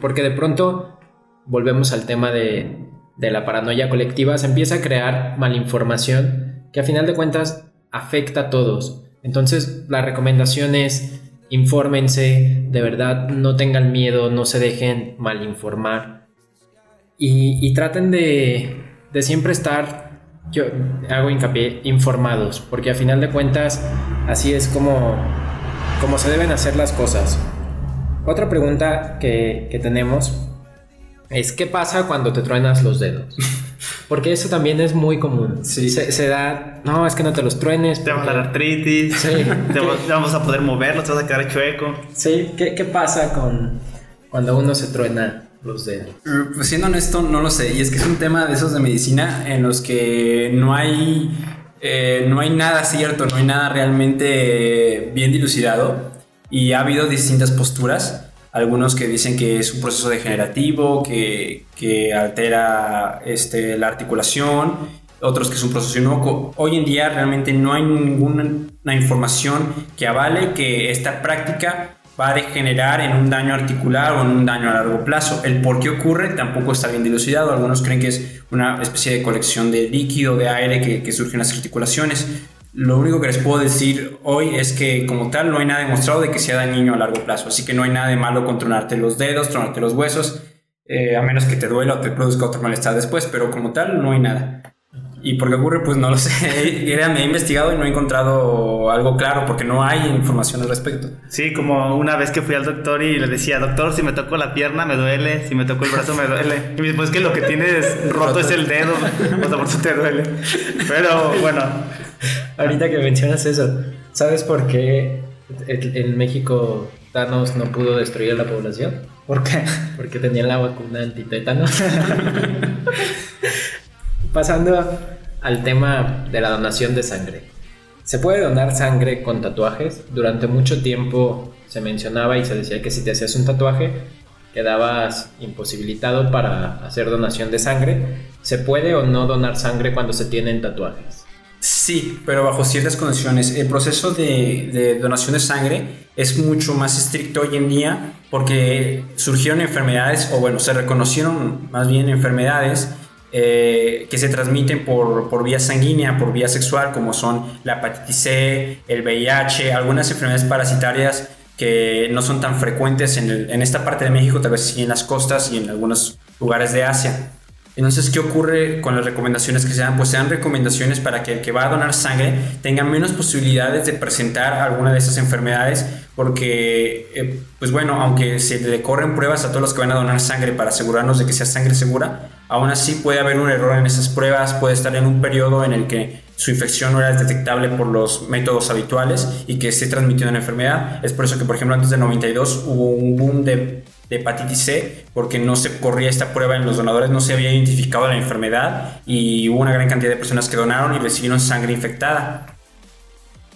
Porque de pronto volvemos al tema de, de la paranoia colectiva, se empieza a crear malinformación que a final de cuentas afecta a todos. Entonces la recomendación es infórmense, de verdad no tengan miedo, no se dejen malinformar y, y traten de, de siempre estar, yo hago hincapié, informados, porque a final de cuentas así es como, como se deben hacer las cosas. Otra pregunta que, que tenemos es ¿qué pasa cuando te truenas los dedos? Porque eso también es muy común. Sí. Se, se da, no, es que no te los truenes. Te va a porque- dar artritis, Sí. te va- te vamos a poder moverlo, te vas a quedar chueco. Sí, ¿qué, qué pasa con cuando uno se truena los dedos? Pues siendo honesto, no lo sé. Y es que es un tema de esos de medicina en los que no hay, eh, no hay nada cierto, no hay nada realmente bien dilucidado. Y ha habido distintas posturas. Algunos que dicen que es un proceso degenerativo, que, que altera este, la articulación. Otros que es un proceso inocuo. Hoy en día realmente no hay ninguna información que avale que esta práctica va a degenerar en un daño articular o en un daño a largo plazo. El por qué ocurre tampoco está bien dilucidado. Algunos creen que es una especie de colección de líquido, de aire que, que surge en las articulaciones. Lo único que les puedo decir hoy es que como tal no hay nada demostrado de que sea dañino a largo plazo. Así que no hay nada de malo con tronarte los dedos, tronarte los huesos, eh, a menos que te duela o te produzca otro malestar después. Pero como tal no hay nada. ¿Y por qué ocurre? Pues no lo sé. Me he investigado y no he encontrado algo claro porque no hay información al respecto. Sí, como una vez que fui al doctor y le decía, doctor, si me toco la pierna me duele, si me toco el brazo me duele. Y me dice, pues que lo que tienes roto es el dedo, o sea, por eso te duele. Pero bueno, Ahorita que mencionas eso, ¿sabes por qué en en México Thanos no pudo destruir a la población? ¿por qué? Porque tenía la vacuna antitétanos. Pasando al tema de la donación de sangre. ¿Se puede donar sangre con tatuajes? Durante mucho tiempo se mencionaba y se decía que si te hacías un tatuaje quedabas imposibilitado para hacer donación de sangre. ¿Se puede o no donar sangre cuando se tienen tatuajes? Sí, pero bajo ciertas condiciones. El proceso de, de donación de sangre es mucho más estricto hoy en día porque surgieron enfermedades, o bueno, se reconocieron más bien enfermedades eh, que se transmiten por, por vía sanguínea, por vía sexual, como son la hepatitis C, el VIH, algunas enfermedades parasitarias que no son tan frecuentes en, en esta parte de México, tal vez sí en las costas y en algunos lugares de Asia. Entonces, ¿qué ocurre con las recomendaciones que se dan? Pues se dan recomendaciones para que el que va a donar sangre tenga menos posibilidades de presentar alguna de esas enfermedades, porque, eh, pues bueno, aunque se le corren pruebas a todos los que van a donar sangre para asegurarnos de que sea sangre segura, aún así puede haber un error en esas pruebas, puede estar en un periodo en el que su infección no era detectable por los métodos habituales y que se transmitió una enfermedad. Es por eso que, por ejemplo, antes del 92 hubo un boom de de hepatitis C porque no se corría esta prueba en los donadores, no se había identificado la enfermedad y hubo una gran cantidad de personas que donaron y recibieron sangre infectada.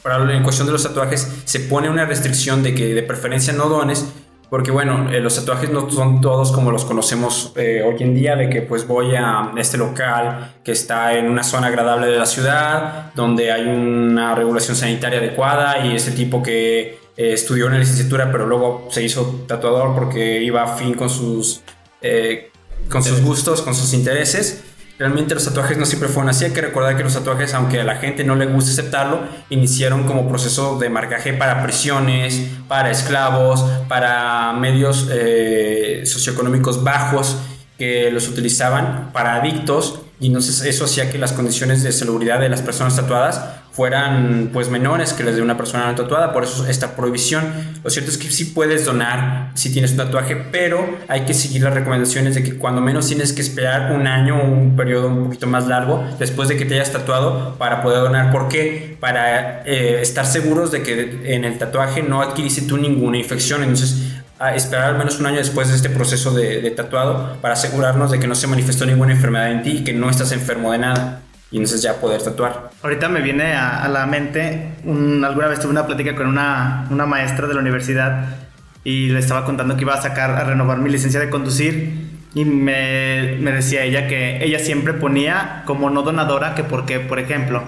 Para en cuestión de los tatuajes se pone una restricción de que de preferencia no dones porque bueno, eh, los tatuajes no son todos como los conocemos eh, hoy en día, de que pues voy a este local que está en una zona agradable de la ciudad, donde hay una regulación sanitaria adecuada y ese tipo que eh, estudió una licenciatura pero luego se hizo tatuador porque iba a fin con sus, eh, con sus gustos, con sus intereses. Realmente los tatuajes no siempre fueron así. Hay que recordar que los tatuajes, aunque a la gente no le guste aceptarlo, iniciaron como proceso de marcaje para prisiones, para esclavos, para medios eh, socioeconómicos bajos que los utilizaban para adictos y entonces eso hacía que las condiciones de salubridad de las personas tatuadas fueran pues menores que las de una persona no tatuada, por eso esta prohibición. Lo cierto es que sí puedes donar si tienes un tatuaje, pero hay que seguir las recomendaciones de que cuando menos tienes que esperar un año o un periodo un poquito más largo después de que te hayas tatuado para poder donar. ¿Por qué? Para eh, estar seguros de que en el tatuaje no adquiriste tú ninguna infección. Entonces a esperar al menos un año después de este proceso de, tatuado para asegurarnos de que no se manifestó ninguna enfermedad en ti y que no estás enfermo de nada y entonces ya poder tatuar. Ahorita me viene a, la mente, alguna vez tuve una plática con una, una, maestra de la universidad y le estaba contando que iba a sacar, a renovar mi licencia de conducir y me, me decía ella que ella siempre ponía como no donadora que porque, por ejemplo,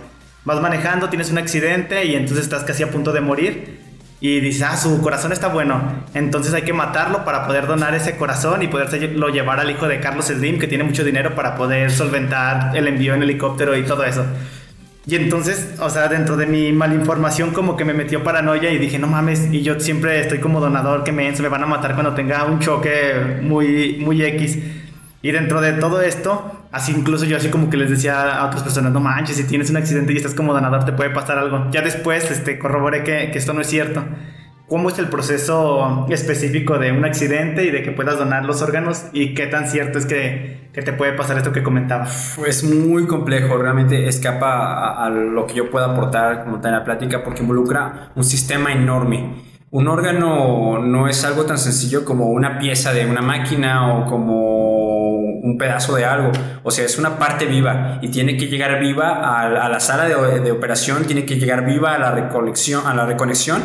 vas manejando, tienes un accidente y entonces estás casi a punto de morir y dice, ah, su corazón está bueno, entonces hay que matarlo para poder donar ese corazón y lo llevar al hijo de Carlos Slim, que tiene mucho dinero para poder solventar el envío en helicóptero y todo eso. Y entonces, o sea, dentro de mi malinformación como que me metió paranoia y dije, no mames, y yo siempre estoy como donador, que me, me van a matar cuando tenga un choque muy, muy X. Y dentro de todo esto, así incluso yo así como que les decía a otras personas, no manches, si tienes un accidente y estás como donador te puede pasar algo. Ya después este, corroboré que, que esto no es cierto. ¿Cómo es el proceso específico de un accidente y de que puedas donar los órganos? ¿Y qué tan cierto es que, que te puede pasar esto que comentaba? Es muy complejo, realmente escapa a, a lo que yo pueda aportar como tal en la plática porque involucra un sistema enorme. Un órgano no es algo tan sencillo como una pieza de una máquina o como un pedazo de algo. O sea, es una parte viva y tiene que llegar viva a, la sala de, operación, tiene que llegar viva a la recolección, a la reconexión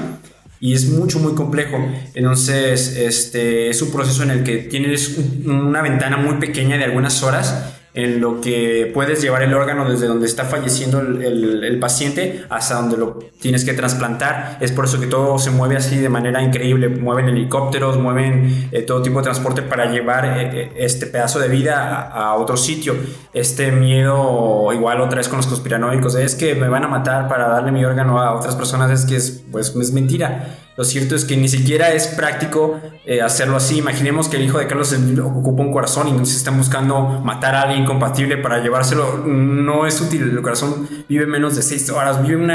y es mucho, muy complejo. Entonces, este, es un proceso en el que tienes una ventana muy pequeña de algunas horas en lo que puedes llevar el órgano desde donde está falleciendo el, paciente hasta donde lo tienes que trasplantar. Es por eso que todo se mueve así de manera increíble. Mueven helicópteros, mueven eh, todo tipo de transporte para llevar eh, eh, este pedazo de vida a, otro sitio. Este miedo, igual otra vez con los conspiranoicos, es que me van a matar para darle mi órgano a otras personas, es que es, pues, es mentira. Lo cierto es que ni siquiera es práctico eh, hacerlo así. Imaginemos que el hijo de Carlos ocupa un corazón y no se están buscando matar a alguien compatible para llevárselo. No es útil. El corazón vive menos de 6 horas. Vive un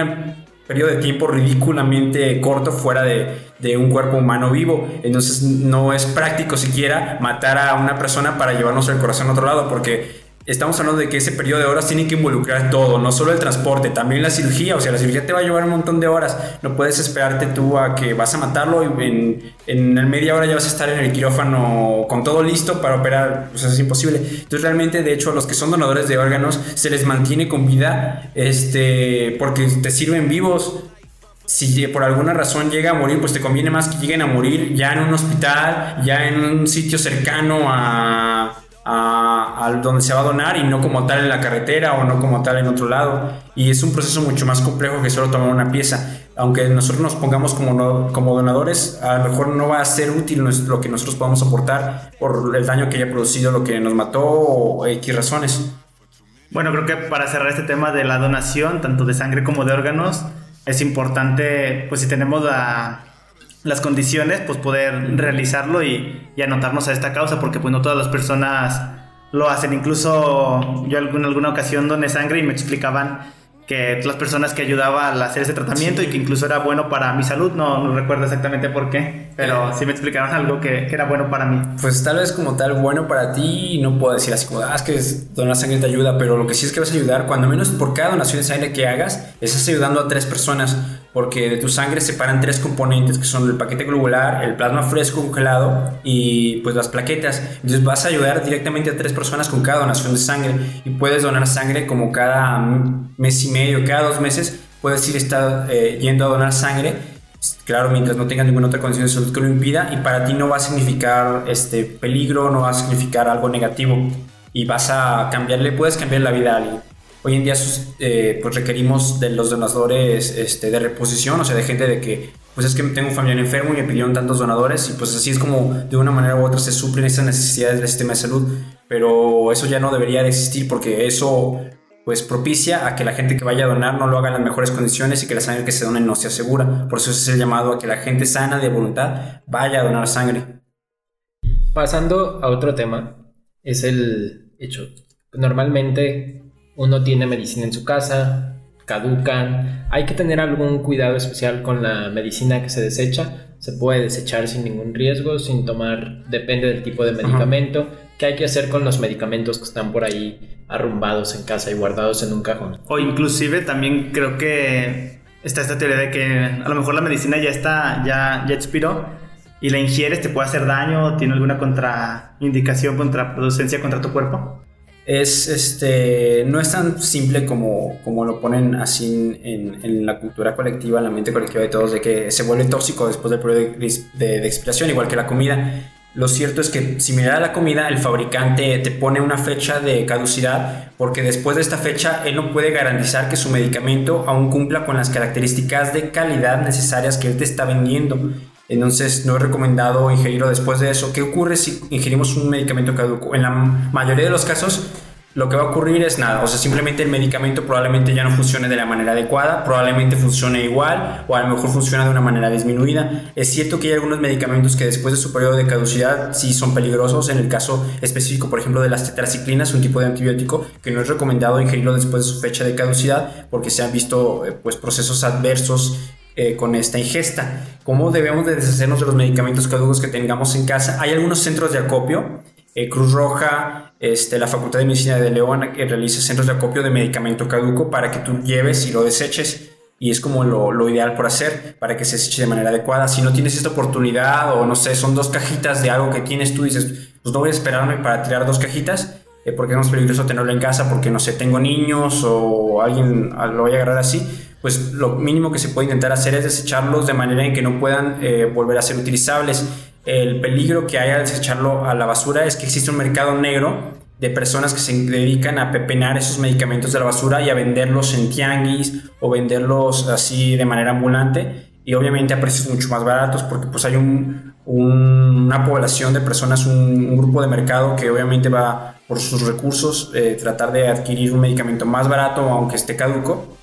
periodo de tiempo ridículamente corto fuera de, de, un cuerpo humano vivo. Entonces no es práctico siquiera matar a una persona para llevarnos el corazón a otro lado porque estamos hablando de que ese periodo de horas tiene que involucrar todo, no solo el transporte, también la cirugía. O sea, la cirugía te va a llevar un montón de horas. No puedes esperarte tú a que vas a matarlo y en, en media hora ya vas a estar en el quirófano con todo listo para operar. O sea, es imposible. Entonces, realmente, de hecho, a los que son donadores de órganos se les mantiene con vida este, porque te sirven vivos si por alguna razón llega a morir, pues te conviene más que lleguen a morir ya en un hospital, ya en un sitio cercano a, a, donde se va a donar y no como tal en la carretera o no como tal en otro lado. Y es un proceso mucho más complejo que solo tomar una pieza. Aunque nosotros nos pongamos como, como donadores, a lo mejor no va a ser útil lo que nosotros podamos aportar por el daño que haya producido lo que nos mató o X razones. Bueno, creo que para cerrar este tema de la donación, tanto de sangre como de órganos, es importante, pues si tenemos la, las condiciones, pues poder realizarlo y, y, anotarnos a esta causa, porque pues no todas las personas lo hacen. Incluso yo en alguna ocasión doné sangre y me explicaban que las personas que ayudaba al hacer ese tratamiento y que incluso era bueno para mi salud, no, no recuerdo exactamente por qué, pero sí me explicaron algo que, que, era bueno para mí. Pues tal vez como tal bueno para ti, no puedo decir así como, ah, es que donar sangre te ayuda, pero lo que sí es que vas a ayudar, cuando menos por cada donación de sangre que hagas, estás ayudando a tres personas porque de tu sangre se separan tres componentes que son el paquete globular, el plasma fresco congelado y pues las plaquetas. Entonces vas a ayudar directamente a tres personas con cada donación de sangre y puedes donar sangre como cada mes y medio, cada dos meses puedes ir estar, eh, yendo a donar sangre. Claro, mientras no tengas ninguna otra condición de salud que lo impida y para ti no va a significar este peligro, no va a significar algo negativo y vas a cambiarle, puedes cambiar la vida a alguien. Hoy en día eh, pues requerimos de los donadores este, de reposición, o sea, de gente de que pues es que tengo un familiar enfermo y me pidieron tantos donadores y pues así es como de una manera u otra se suplen esas necesidades del sistema de salud, pero eso ya no debería de existir porque eso pues propicia a que la gente que vaya a donar no lo haga en las mejores condiciones y que la sangre que se done no sea segura. Por eso es el llamado a que la gente sana de voluntad vaya a donar sangre. Pasando a otro tema, es el hecho. Normalmente uno tiene medicina en su casa, caducan, hay que tener algún cuidado especial con la medicina que se desecha. Se puede desechar sin ningún riesgo, sin tomar, depende del tipo de medicamento. ¿Qué hay que hacer con los medicamentos que están por ahí arrumbados en casa y guardados en un cajón? O inclusive también creo que está esta teoría de que a lo mejor la medicina ya está, ya, ya expiró y la ingieres, te puede hacer daño, tiene alguna contraindicación, contraproducencia contra tu cuerpo. Es este no es tan simple como, como lo ponen así en, la cultura colectiva, en la mente colectiva de todos, de que se vuelve tóxico después del periodo de, de expiración, igual que la comida. Lo cierto es que similar a la comida, el fabricante te pone una fecha de caducidad porque después de esta fecha él no puede garantizar que su medicamento aún cumpla con las características de calidad necesarias que él te está vendiendo. Entonces no es recomendado ingerirlo después de eso. ¿Qué ocurre si ingerimos un medicamento caduco? En la mayoría de los casos lo que va a ocurrir es nada, o sea, simplemente el medicamento probablemente ya no funcione de la manera adecuada, probablemente funcione igual o a lo mejor funciona de una manera disminuida. Es cierto que hay algunos medicamentos que después de su periodo de caducidad sí son peligrosos, en el caso específico, por ejemplo, de las tetraciclinas, un tipo de antibiótico que no es recomendado ingerirlo después de su fecha de caducidad porque se han visto eh, pues procesos adversos eh, con esta ingesta. ¿Cómo debemos de deshacernos de los medicamentos caducos que tengamos en casa? Hay algunos centros de acopio, eh, Cruz Roja, este, la Facultad de Medicina de León, que realiza centros de acopio de medicamento caduco para que tú lleves y lo deseches. Y es como lo, ideal por hacer para que se deseche de manera adecuada. Si no tienes esta oportunidad o no sé, son dos cajitas de algo que tienes tú dices, pues no voy a esperarme para tirar dos cajitas eh, porque es más peligroso tenerlo en casa porque no sé, tengo niños o alguien lo vaya a agarrar así pues lo mínimo que se puede intentar hacer es desecharlos de manera en que no puedan eh, volver a ser utilizables. El peligro que hay al desecharlo a la basura es que existe un mercado negro de personas que se dedican a pepenar esos medicamentos de la basura y a venderlos en tianguis o venderlos así de manera ambulante y obviamente a precios mucho más baratos porque pues hay un, una población de personas, un, grupo de mercado que obviamente va por sus recursos eh, tratar de adquirir un medicamento más barato aunque esté caduco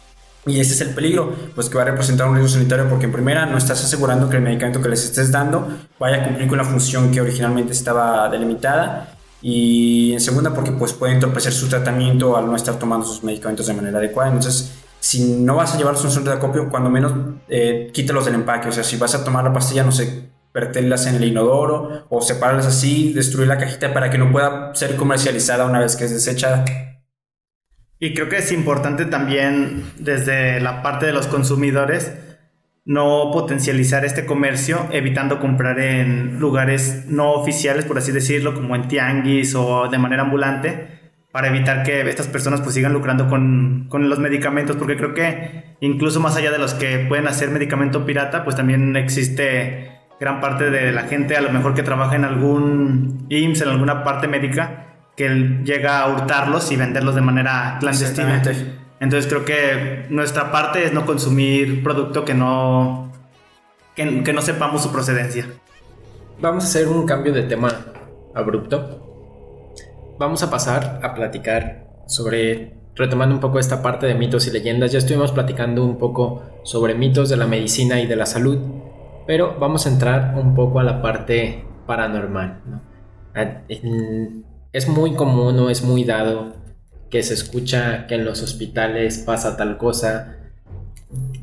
y ese es el peligro, pues que va a representar un riesgo sanitario porque en primera no estás asegurando que el medicamento que les estés dando vaya a cumplir con la función que originalmente estaba delimitada y en segunda porque pues puede entorpecer su tratamiento al no estar tomando sus medicamentos de manera adecuada. Entonces, si no vas a llevarlos a un centro de acopio, cuando menos eh, quítalos del empaque. O sea, si vas a tomar la pastilla, no sé, verterlas en el inodoro o separarlas así, destruir la cajita para que no pueda ser comercializada una vez que es desechada. Y creo que es importante también desde la parte de los consumidores no potencializar este comercio evitando comprar en lugares no oficiales, por así decirlo, como en tianguis o de manera ambulante, para evitar que estas personas pues sigan lucrando con, con los medicamentos, porque creo que incluso más allá de los que pueden hacer medicamento pirata, pues también existe gran parte de la gente a lo mejor que trabaja en algún IMSS, en alguna parte médica, que él llega a hurtarlos y venderlos de manera clandestina. Entonces creo que nuestra parte es no consumir producto que no, que, que no sepamos su procedencia. Vamos a hacer un cambio de tema abrupto. Vamos a pasar a platicar sobre, retomando un poco esta parte de mitos y leyendas, ya estuvimos platicando un poco sobre mitos de la medicina y de la salud, pero vamos a entrar un poco a la parte paranormal. ¿no? Es muy común o es muy dado que se escucha que en los hospitales pasa tal cosa.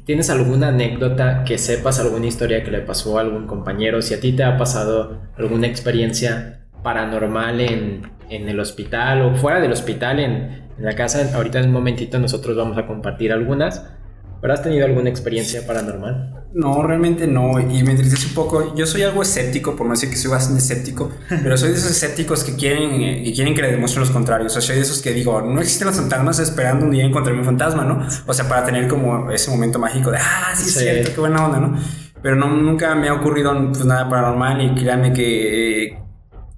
¿Tienes alguna anécdota que sepas, alguna historia que le pasó a algún compañero? Si a ti te ha pasado alguna experiencia paranormal en, en el hospital o fuera del hospital, en, en la casa, ahorita en un momentito nosotros vamos a compartir algunas. ¿Pero has tenido alguna experiencia paranormal? No, realmente no. Y me entristece un poco. Yo soy algo escéptico, por no decir que soy bastante escéptico, pero soy de esos escépticos que quieren, que quieren que le demuestren los contrarios. O sea, soy de esos que digo, no existen los fantasmas esperando un día encontrarme un fantasma, ¿no? O sea, para tener como ese momento mágico de, ah, sí, es cierto, qué buena onda, ¿no? Pero no, nunca me ha ocurrido pues, nada paranormal y créanme que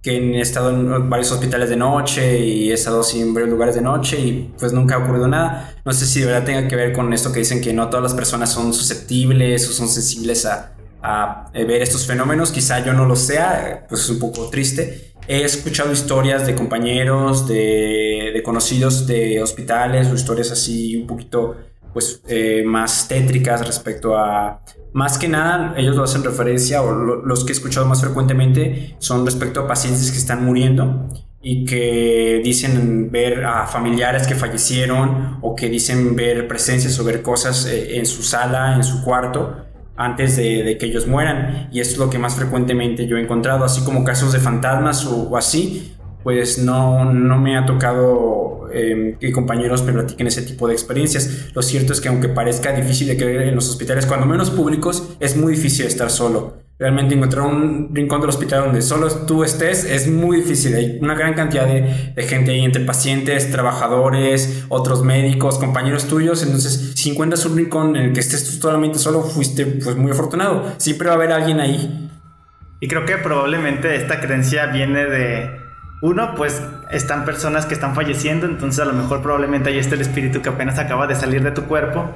que he estado en varios hospitales de noche y he estado en varios lugares de noche y pues nunca ha ocurrido nada. No sé si de verdad tenga que ver con esto que dicen que no todas las personas son susceptibles o son sensibles a, a eh, ver estos fenómenos. Quizá yo no lo sea, pues es un poco triste. He escuchado historias de compañeros, de, de conocidos de hospitales o historias así un poquito pues eh, más tétricas respecto a más que nada ellos lo hacen referencia o lo- los que he escuchado más frecuentemente son respecto a pacientes que están muriendo y que dicen ver a familiares que fallecieron o que dicen ver presencias o ver cosas eh, en su sala, en su cuarto antes de, de que ellos mueran. Y es lo que más frecuentemente yo he encontrado así como casos de fantasmas o, o así pues no, no me ha tocado eh, compañeros me platiquen ese tipo de experiencias. Lo cierto es que aunque parezca difícil de creer en los hospitales, cuando menos públicos, es muy difícil estar solo. Realmente encontrar un rincón del hospital donde solo tú estés es muy difícil. Hay una gran cantidad de, de gente ahí, entre pacientes, trabajadores, otros médicos, compañeros tuyos. Entonces, si encuentras un rincón en el que estés tú totalmente solo, fuiste pues muy afortunado. Siempre va a haber alguien ahí. Y creo que probablemente esta creencia viene de uno, pues están personas que están falleciendo, entonces a lo mejor probablemente ahí está el espíritu que apenas acaba de salir de tu cuerpo.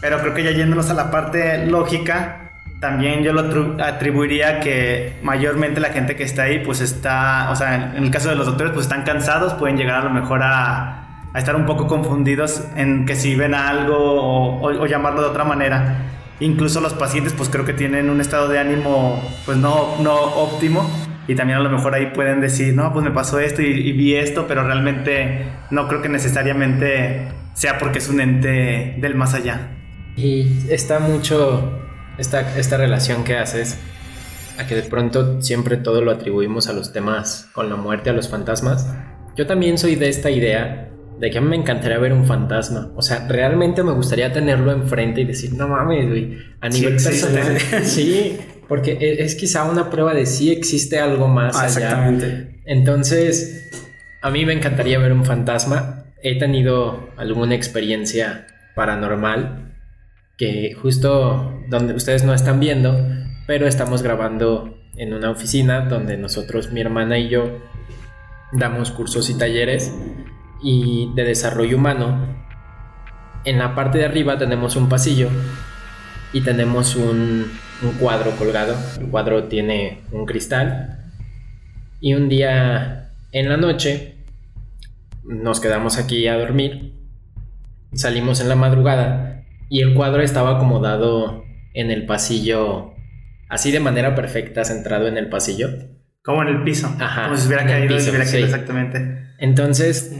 Pero creo que ya yéndonos a la parte lógica, también yo lo atribuiría que mayormente la gente que está ahí, pues está, o sea, en, el caso de los doctores, pues están cansados, pueden llegar a lo mejor a, estar un poco confundidos en que si ven algo o- o llamarlo de otra manera. Incluso los pacientes, pues creo que tienen un estado de ánimo, pues no, no óptimo. Y también a lo mejor ahí pueden decir, no, pues me pasó esto y, y vi esto, pero realmente no creo que necesariamente sea porque es un ente del más allá. Y está mucho esta, esta relación que haces a que de pronto siempre todo lo atribuimos a los temas con la muerte, a los fantasmas. Yo también soy de esta idea de que a mí me encantaría ver un fantasma. O sea, realmente me gustaría tenerlo enfrente y decir, no mames, güey, a Sí nivel existe. personal. sí, porque e- es quizá una prueba de si existe algo más Ah, allá. exactamente. Entonces, a mí me encantaría ver un fantasma. He tenido alguna experiencia paranormal que justo donde ustedes no están viendo, pero estamos grabando en una oficina donde nosotros, mi hermana y yo, damos cursos y talleres y de desarrollo humano. En la parte de arriba tenemos un pasillo y tenemos un, un cuadro colgado. El cuadro tiene un cristal y un día en la noche nos quedamos aquí a dormir. Salimos en la madrugada y el cuadro estaba acomodado en el pasillo, así de manera perfecta, centrado en el pasillo. Como en el piso. Ajá, Como si hubiera caído, piso, hubiera caído sí. exactamente. Entonces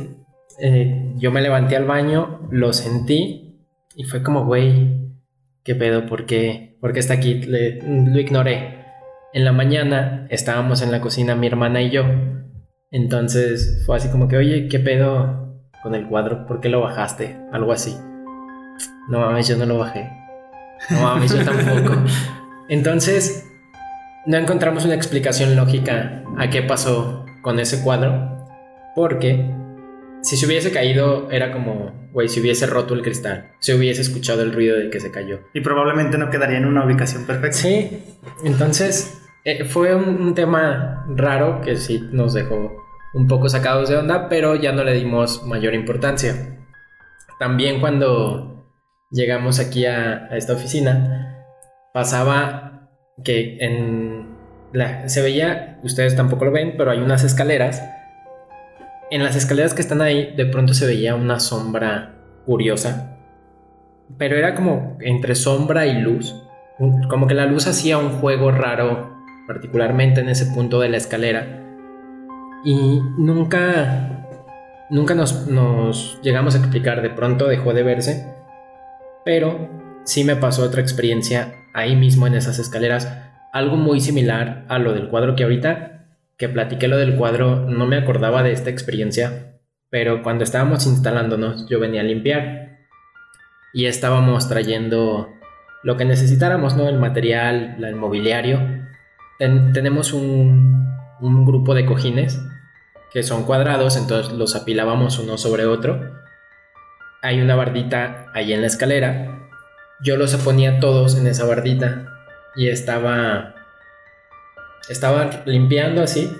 eh, yo me levanté al baño, lo sentí y fue como, güey, ¿qué pedo? ¿Por qué? ¿Por qué está aquí? Le- lo ignoré. En la mañana estábamos en la cocina mi hermana y yo. Entonces fue así como que, oye, ¿qué pedo con el cuadro? ¿Por qué lo bajaste? Algo así. No mames, yo no lo bajé. No mames, yo tampoco. Entonces, no encontramos una explicación lógica a qué pasó con ese cuadro. Porque si se hubiese caído, era como, güey, si hubiese roto el cristal, se hubiese escuchado el ruido de que se cayó. Y probablemente no quedaría en una ubicación perfecta. Sí, entonces eh, fue un, un tema raro que sí nos dejó un poco sacados de onda, pero ya no le dimos mayor importancia. También cuando llegamos aquí a, a esta oficina, pasaba que en la, se veía, ustedes tampoco lo ven, pero hay unas escaleras. En las escaleras que están ahí, de pronto se veía una sombra curiosa, pero era como entre sombra y luz. Como que la luz hacía un juego raro, particularmente en ese punto de la escalera. Y nunca, nunca nos, nos llegamos a explicar. De pronto dejó de verse. Pero sí me pasó otra experiencia ahí mismo en esas escaleras. Algo muy similar a lo del cuadro que ahorita que platiqué lo del cuadro, no me acordaba de esta experiencia. Pero cuando estábamos instalándonos, yo venía a limpiar. Y estábamos trayendo lo que necesitáramos, ¿no? El material, el mobiliario. Ten- tenemos un, un grupo de cojines que son cuadrados, entonces los apilábamos uno sobre otro. Hay una bardita ahí en la escalera. Yo los ponía todos en esa bardita y estaba estaba limpiando así.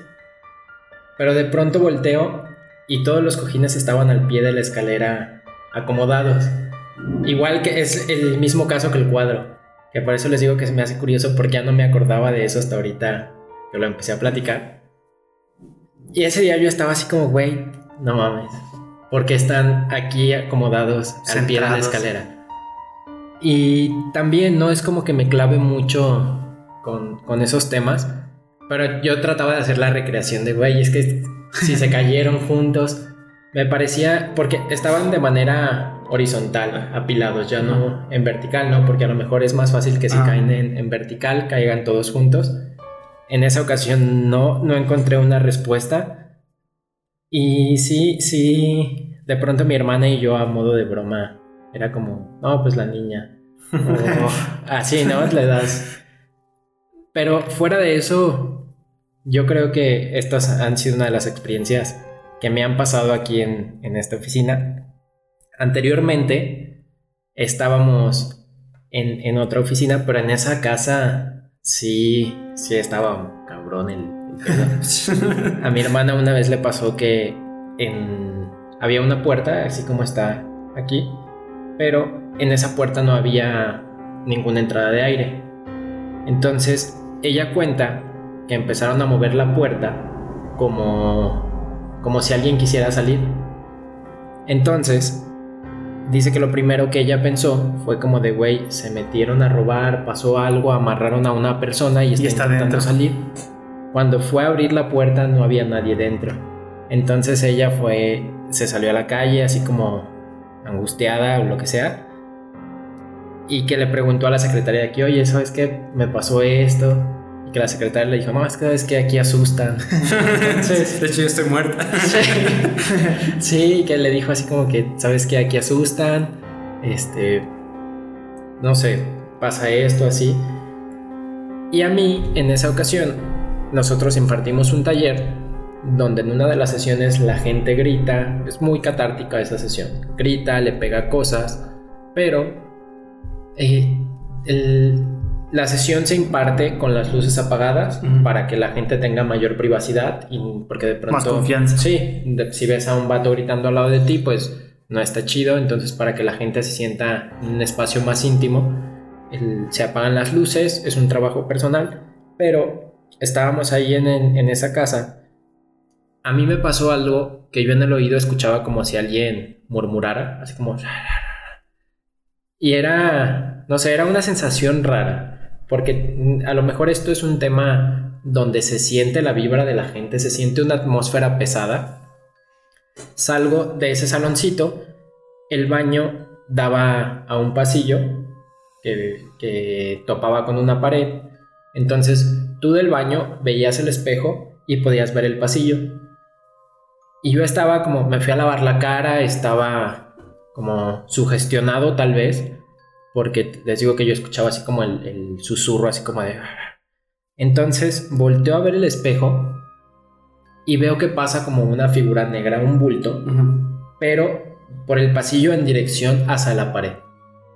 Pero de pronto volteo y todos los cojines estaban al pie de la escalera acomodados. Igual que es el mismo caso que el cuadro, Que por eso les digo que se me hace curioso porque ya no me acordaba de eso hasta ahorita que lo empecé a platicar. Y ese día yo estaba así como, güey, no mames. Porque están aquí acomodados al pie de la escalera. Y también no es como que me clave mucho con, con esos temas. Pero yo trataba de hacer la recreación de, güey, es que si se cayeron juntos, me parecía, porque estaban de manera horizontal, apilados, ya no en vertical, ¿no? Porque a lo mejor es más fácil que si Ah. caen en, en vertical, caigan todos juntos. En esa ocasión no, no encontré una respuesta. Y sí, sí, de pronto mi hermana y yo a modo de broma, era como, no, pues la niña. O así, ¿no? Le das... Pero fuera de eso, yo creo que estas han sido una de las experiencias que me han pasado aquí en, en esta oficina. Anteriormente estábamos en, en otra oficina, pero en esa casa sí, sí estaba cabrón el, el. A mi hermana una vez le pasó que en, había una puerta, así como está aquí, pero en esa puerta no había ninguna entrada de aire. Entonces ella cuenta que empezaron a mover la puerta como, como si alguien quisiera salir. Entonces dice que lo primero que ella pensó fue como de, güey, se metieron a robar, pasó algo, amarraron a una persona y está, está intentando dentro. salir. Cuando fue a abrir la puerta no había nadie dentro. Entonces ella fue, se salió a la calle así como angustiada o lo que sea. Y que le preguntó a la secretaria de aquí, oye, ¿sabes qué? Me pasó esto. Que la secretaria le dijo, no, es que es que aquí asustan. Entonces, De hecho, yo estoy muerta. Sí. Sí, que le dijo así como que, ¿sabes qué? Aquí asustan. Este. No sé, pasa esto, así. Y a mí, en esa ocasión, nosotros impartimos un taller donde en una de las sesiones la gente grita. Es muy catártica esa sesión. Grita, le pega cosas, pero. eh, el- la sesión se imparte con las luces apagadas Ujú. para que la gente tenga mayor privacidad y porque de pronto Más confianza. Sí, de- si ves a un vato gritando al lado de ti, pues no está chido. Entonces, para que la gente se sienta en un espacio más íntimo, el- se apagan las luces. Es un trabajo personal. Pero estábamos ahí en, en- en esa casa. A mí me pasó algo que yo en el oído escuchaba como si alguien murmurara, así como. Y era, no sé, era una sensación rara, porque a lo mejor esto es un tema donde se siente la vibra de la gente, se siente una atmósfera pesada. Salgo de ese saloncito, el baño daba a un pasillo que, que topaba con una pared, entonces tú del baño veías el espejo y podías ver el pasillo. Y yo estaba como, me fui a lavar la cara, estaba como sugestionado tal vez, porque les digo que yo escuchaba así como el, el susurro, así como de... Entonces volteo a ver el espejo y veo que pasa como una figura negra, un bulto, pero por el pasillo en dirección hacia la pared.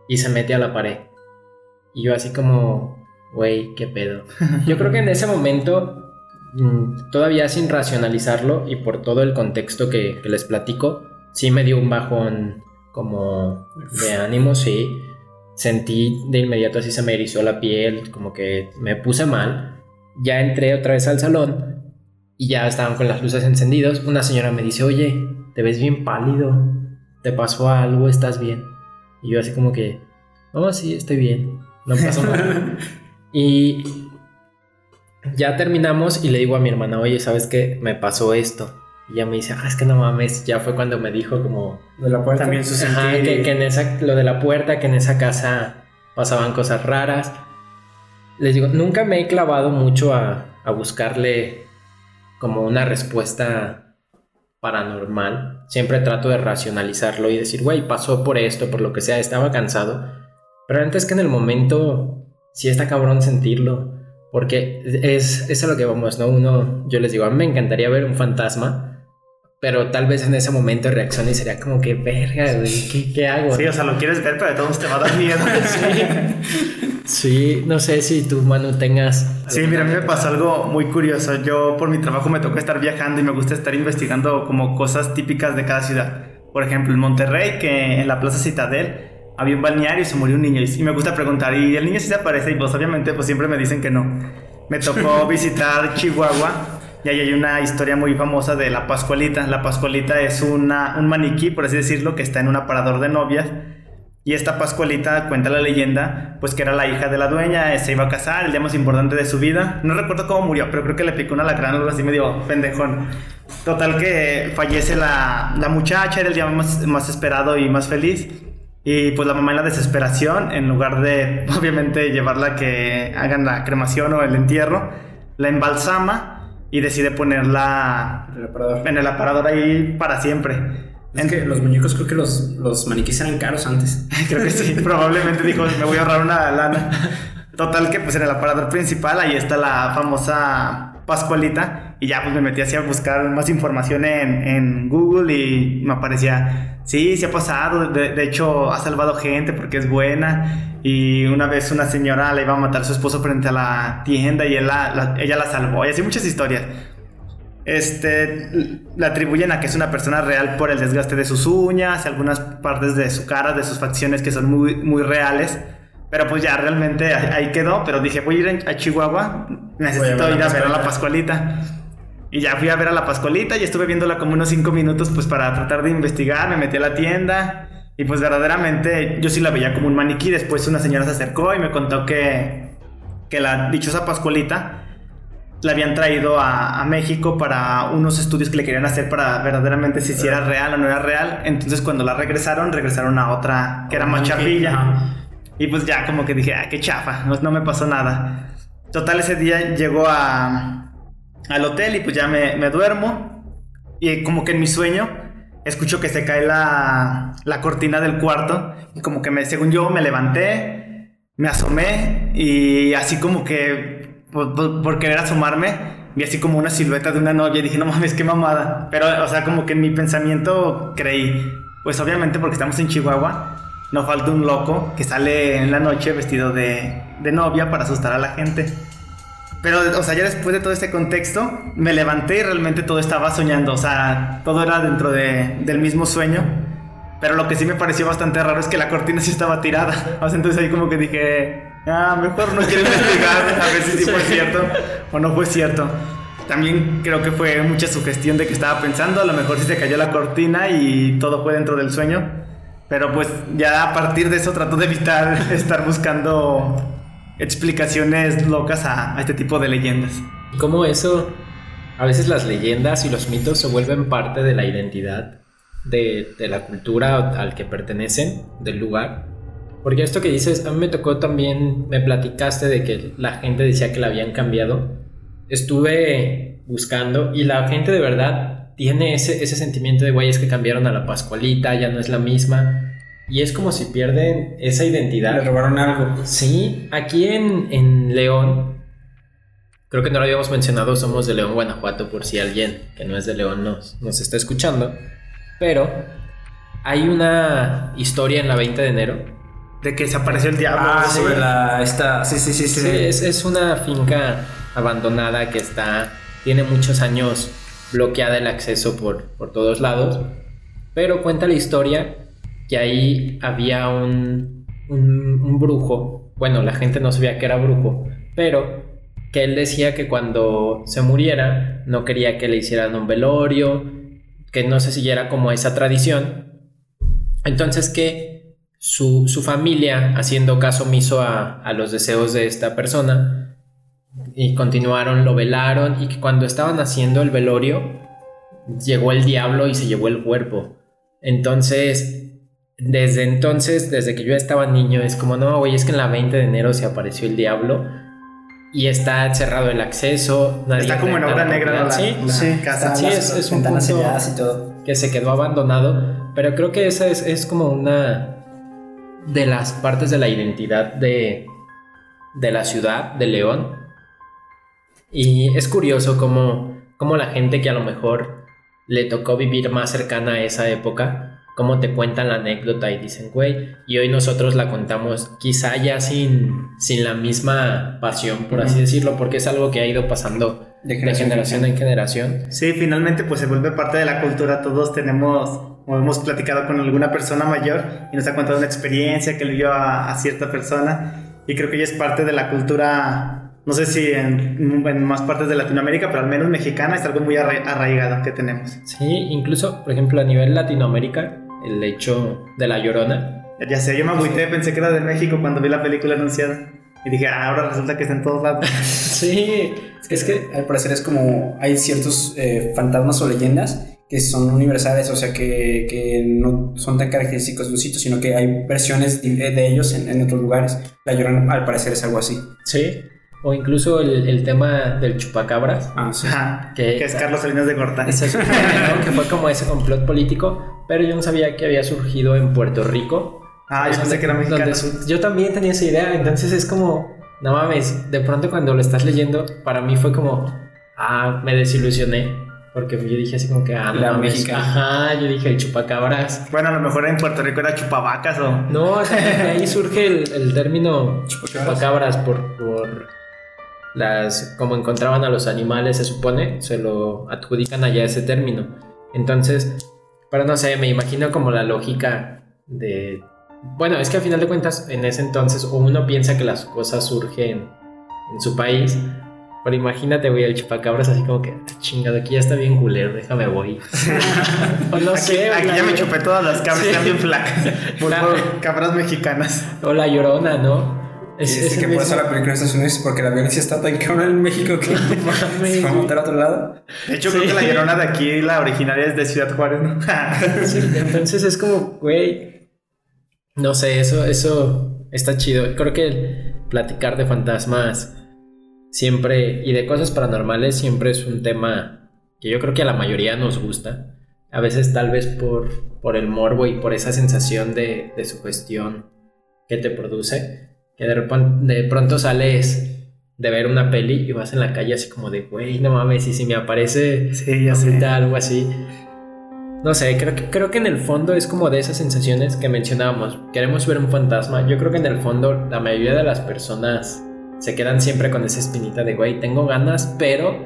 Y se mete a la pared. Y yo así como, güey, qué pedo. Yo creo que en ese momento, mm, todavía sin racionalizarlo y por todo el contexto que, que les platico, sí me dio un bajón como de ánimo, sí. Sentí de inmediato así se me erizó la piel, como que me puse mal. Ya entré otra vez al salón y ya estaban con las luces encendidas. Una señora me dice, oye, te ves bien pálido, ¿te pasó algo? ¿Estás bien? Y yo así como que, no, sí, estoy bien, no pasó nada. y ya terminamos y le digo a mi hermana, oye, ¿sabes qué? Me pasó esto. Y ella me dice, ah, es que no mames, ya fue cuando me dijo como... De la puerta. También su Ajá, que, que en esa, lo de la puerta, que en esa casa pasaban cosas raras. Les digo, nunca me he clavado mucho a, a buscarle como una respuesta paranormal. Siempre trato de racionalizarlo y decir, güey, pasó por esto, por lo que sea, estaba cansado. Pero antes que en el momento, sí está cabrón sentirlo. Porque es, es a lo que vamos, ¿no? Uno, yo les digo, a mí me encantaría ver un fantasma. Pero tal vez en ese momento reaccione y sería como que, verga, güey, ¿qué, qué hago? Sí, o sea, lo quieres ver, pero de todos te va a dar miedo. Sí, no sé si tú, Manu, tengas. Sí, mira, a mí me pasó algo muy curioso. Yo por mi trabajo me tocó estar viajando y me gusta estar investigando como cosas típicas de cada ciudad. Por ejemplo, en Monterrey, que en la Plaza Citadel había un balneario y se murió un niño. Y me gusta preguntar, ¿y el niño sí se aparece? Y pues obviamente pues siempre me dicen que no. Me tocó visitar Chihuahua y ahí hay una historia muy famosa de la Pascualita. La Pascualita es una, un maniquí, por así decirlo, que está en un aparador de novias. Y esta Pascualita, cuenta la leyenda, pues que era la hija de la dueña, se iba a casar, el día más importante de su vida. No recuerdo cómo murió, pero creo que le picó una lacrana o algo así medio pendejón. Total que fallece la, la muchacha, era el día más, más esperado y más feliz. Y pues la mamá en la desesperación, en lugar de obviamente llevarla a que hagan la cremación o el entierro, la embalsama y decide ponerla El aparador. en el aparador ahí para siempre. Es que los muñecos creo que los, los maniquíes eran caros antes. Creo que sí, probablemente dijo, me voy a ahorrar una lana. Total que pues en el aparador principal ahí está la famosa Pascualita y ya pues me metí así a buscar más información en, en Google y me aparecía, sí, sí ha pasado, de, de hecho ha salvado gente porque es buena y una vez una señora le iba a matar a su esposo frente a la tienda y él la- la- ella la salvó y así muchas historias. Este, la atribuyen a que es una persona real por el desgaste de sus uñas, algunas partes de su cara, de sus facciones que son muy, muy reales. Pero pues ya realmente ahí quedó. Pero dije, voy a ir a Chihuahua, necesito a ir la a ver a la Pascualita. Y ya fui a ver a la Pascualita y estuve viéndola como unos 5 minutos pues para tratar de investigar. Me metí a la tienda y pues verdaderamente yo sí la veía como un maniquí. Después una señora se acercó y me contó que, que la dichosa Pascualita la habían traído a, a México para unos estudios que le querían hacer para verdaderamente si, si era real o no era real. Entonces cuando la regresaron, regresaron a otra que era más chafilla. Y pues ya como que dije, ah, qué chafa, no, no me pasó nada. Total, ese día llego a, al hotel y pues ya me, me duermo. Y como que en mi sueño escucho que se cae la, la cortina del cuarto. Y como que me, según yo me levanté, me asomé y así como que por, querer asomarme, vi así como una silueta de una novia y dije, no mames, qué mamada. Pero, o sea, como que en mi pensamiento creí, pues obviamente porque estamos en Chihuahua, no falta un loco que sale en la noche vestido de, de novia para asustar a la gente. Pero, o sea, ya después de todo este contexto, me levanté y realmente todo estaba soñando. O sea, todo era dentro de- del mismo sueño. Pero lo que sí me pareció bastante raro es que la cortina sí estaba tirada. O sea, entonces ahí como que dije, ah, mejor no quiero investigar a ver si sí fue cierto o no fue cierto. También creo que fue mucha sugestión de que estaba pensando, a lo mejor sí se cayó la cortina y todo fue dentro del sueño. Pero pues ya a partir de eso trato de evitar estar buscando explicaciones locas a, este tipo de leyendas. Como eso, a veces las leyendas y los mitos se vuelven parte de la identidad de, de la cultura al que pertenecen, del lugar. Porque esto que dices, a mí me tocó también, me platicaste de que la gente decía que la habían cambiado. Estuve buscando y la gente de verdad tiene ese, ese sentimiento de, güey, es que cambiaron a la Pascualita, ya no es la misma. Y es como si pierden esa identidad. Le robaron algo. Sí, aquí en, en León, creo que no lo habíamos mencionado, somos de León, Guanajuato, por si alguien que no es de León nos, nos está escuchando. Pero hay una historia en la 20 de enero. De que desapareció el diablo. Ah, sí. sobre la. Esta. Sí, sí, sí. sí. Sí, es, es una finca abandonada que está, tiene muchos años bloqueada el acceso por, por todos lados. Pero cuenta la historia que ahí había un, un, un brujo. Bueno, la gente no sabía que era brujo, pero que él decía que cuando se muriera no quería que le hicieran un velorio, que no se siguiera como esa tradición. Entonces que su, su familia, haciendo caso omiso a, a los deseos de esta persona, y continuaron, lo velaron, y que cuando estaban haciendo el velorio, llegó el diablo y se llevó el cuerpo. Entonces, desde entonces, desde que yo estaba niño, es como, no, güey, es que en la 20 de enero se apareció el diablo y está cerrado el acceso. nadie Está como en obra negra la, Sí, la Sí, casa. Sí, es- es un punto- selladas y todo. que se quedó abandonado, pero creo que esa es, es como una de las partes de la identidad de, de la ciudad de León. Y es curioso cómo, cómo la gente que a lo mejor le tocó vivir más cercana a esa época, cómo te cuentan la anécdota y dicen, güey, y hoy nosotros la contamos quizá ya sin, sin la misma pasión, por así decirlo, porque es algo que ha ido pasando De de generación generación, en en generación. Sí, finalmente pues se vuelve parte de la cultura. Todos tenemos o hemos platicado con alguna persona mayor y nos ha contado una experiencia que le vio a, a cierta persona y creo que ya es parte de la cultura, no sé si en, en más partes de Latinoamérica, pero al menos mexicana es algo muy arra- arraigado que tenemos. Sí, incluso, por ejemplo, a nivel Latinoamérica, el hecho de la llorona. Ya sé, yo me agüité, pensé que era de México cuando vi la película anunciada y dije, ah, ahora resulta que está en todos lados. Sí, Es que al parecer es como hay ciertos eh, fantasmas o leyendas que son universales, o sea que, que no son tan característicos de un sitio, sino que hay versiones de, de ellos en, en otros lugares. La Llorona al parecer es algo así. sí. O incluso el, el tema del chupacabras. Ah, sí. Que- que es Carlos Salinas de Gortari. Ese- ¿no? que fue como ese complot político, pero yo no sabía que había surgido en Puerto Rico. Ah, yo pensé que era mexicano. yo también tenía esa idea, entonces es como, no mames, de pronto cuando lo estás leyendo, para mí fue como, ah, me desilusioné, porque yo dije así como que, ah, no La mexicana. ajá, yo dije el chupacabras. Bueno, a lo mejor en Puerto Rico era chupavacas o... No, o sea, de ahí surge el, el término Chupacabras. chupacabras por, por las, como encontraban a los animales, se supone, se lo adjudican allá ese término. Entonces, pero no sé, me imagino como la lógica de... Bueno, es que al final de cuentas, en ese entonces, uno piensa que las cosas surgen en su país, pero imagínate, güey, el chupacabras así como que, "Ah, chingado, aquí ya está bien culero, déjame voy. o no Aquí, sé, aquí ya me chupé todas las cabras, Sí. están bien flacas. Por, cabras mexicanas. O la llorona, ¿no? Es, Es, es que por eso mismo- la película en Estados Unidos porque la violencia está tan cabrón en México que se va a montar a otro lado. De hecho, Sí. creo que la llorona de aquí, la originaria es de Ciudad Juárez, ¿no? Sí, entonces es como, güey, no sé, eso, eso está chido. Creo que el platicar de fantasmas siempre y de cosas paranormales siempre es un tema que yo creo que a la mayoría nos gusta. A veces tal vez por, por el morbo y por esa sensación de, de sugestión que te produce, que de, de pronto sales de ver una peli y vas en la calle así como de, güey, no mames, y si me aparece Sí, ya sé. algo así. No sé, creo que, creo que en el fondo es como de esas sensaciones que mencionábamos. Queremos ver un fantasma. Yo creo que en el fondo la mayoría de las personas se quedan siempre con esa espinita de, güey, tengo ganas, pero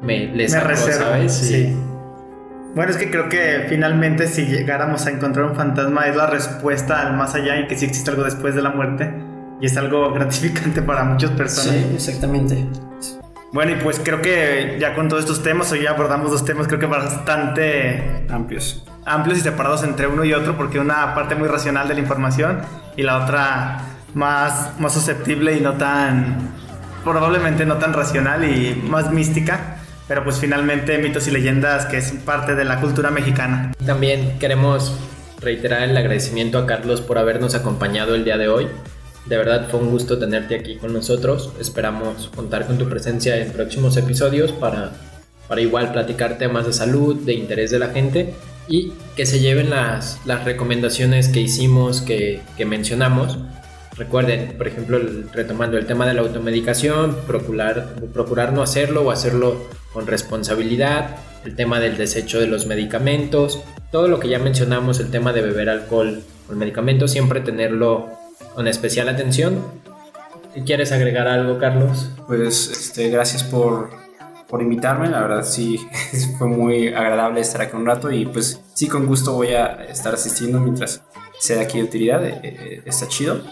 me les Me saco, reservo, ¿sabes? sí. Bueno, es que creo que finalmente si llegáramos a encontrar un fantasma es la respuesta al más allá y que sí existe algo después de la muerte. Y es algo gratificante para muchas personas. Sí, exactamente. Bueno, y pues creo que ya con todos estos temas, hoy ya abordamos dos temas creo que bastante Amplios. amplios y separados entre uno y otro, porque una parte muy racional de la información y la otra más, más susceptible y no tan, probablemente no tan racional y más mística, pero pues finalmente mitos y leyendas que es parte de la cultura mexicana. También queremos reiterar el agradecimiento a Carlos por habernos acompañado el día de hoy. De verdad fue un gusto tenerte aquí con nosotros. Esperamos contar con tu presencia en próximos episodios para, para igual platicar temas de salud, de interés de la gente y que se lleven las, las recomendaciones que hicimos, que, mencionamos. Recuerden, por ejemplo, retomando el tema de la automedicación, procurar, procurar no hacerlo o hacerlo con responsabilidad, el tema del desecho de los medicamentos, todo lo que ya mencionamos, el tema de beber alcohol con medicamentos, siempre tenerlo con especial atención. ¿Quieres agregar algo, Carlos? Pues este, gracias por, por invitarme, la verdad sí fue muy agradable estar aquí un rato y pues sí con gusto voy a estar asistiendo mientras sea aquí de utilidad, eh, eh, está chido.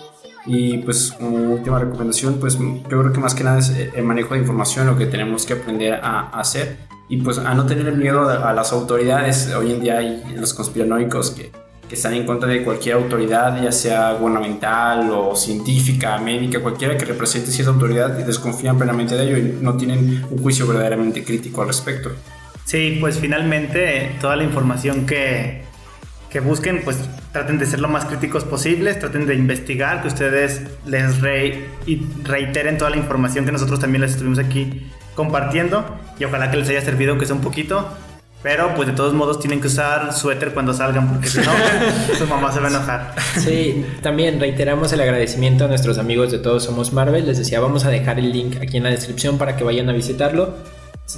Y pues como última recomendación, pues yo creo que más que nada es eh, el manejo de información, lo que tenemos que aprender a, hacer y pues a no tener miedo a las autoridades. Hoy en día hay los conspiranoicos que, que están en contra de cualquier autoridad, ya sea gubernamental o científica, médica, cualquiera que represente cierta autoridad y desconfían plenamente de ello y no tienen un juicio verdaderamente crítico al respecto. Sí, pues finalmente toda la información que, que busquen, pues traten de ser lo más críticos posibles, traten de investigar, que ustedes les re- y reiteren toda la información que nosotros también les estuvimos aquí compartiendo y ojalá que les haya servido aunque sea un poquito. Pero pues de todos modos tienen que usar suéter cuando salgan porque si no su mamá se va a enojar. Sí, también reiteramos el agradecimiento a nuestros amigos de Todos Somos Marvel. Les decía, vamos a dejar el link aquí en la descripción para que vayan a visitarlo.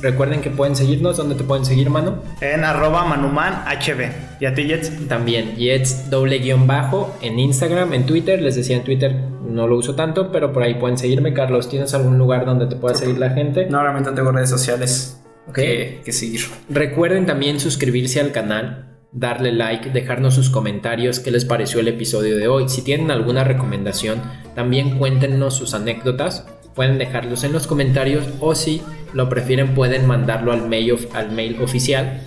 Recuerden que pueden seguirnos. ¿Dónde te pueden seguir, mano? En arroba manuman hb. ¿Y a ti, Jets? También Jets doble guion bajo en Instagram, en Twitter. Les decía en Twitter no lo uso tanto, pero por ahí pueden seguirme. Carlos, ¿tienes algún lugar donde te pueda seguir la gente? No, realmente no tengo redes sociales Que, seguir. Recuerden también suscribirse al canal. darle like, dejarnos sus comentarios, qué les pareció el episodio de hoy. Si tienen alguna recomendación, también cuéntenos sus anécdotas. Pueden dejarlos en los comentarios o si lo prefieren pueden mandarlo al mail, al mail oficial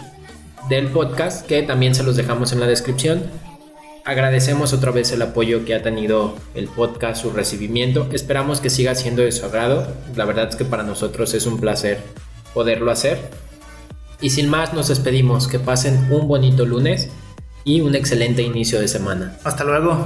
del podcast que también se los dejamos en la descripción. Agradecemos otra vez el apoyo que ha tenido el podcast, su recibimiento. Esperamos que siga siendo de su agrado. La verdad es que para nosotros es un placer poderlo hacer. Y sin más, nos despedimos. Que pasen un bonito lunes y un excelente inicio de semana. Hasta luego.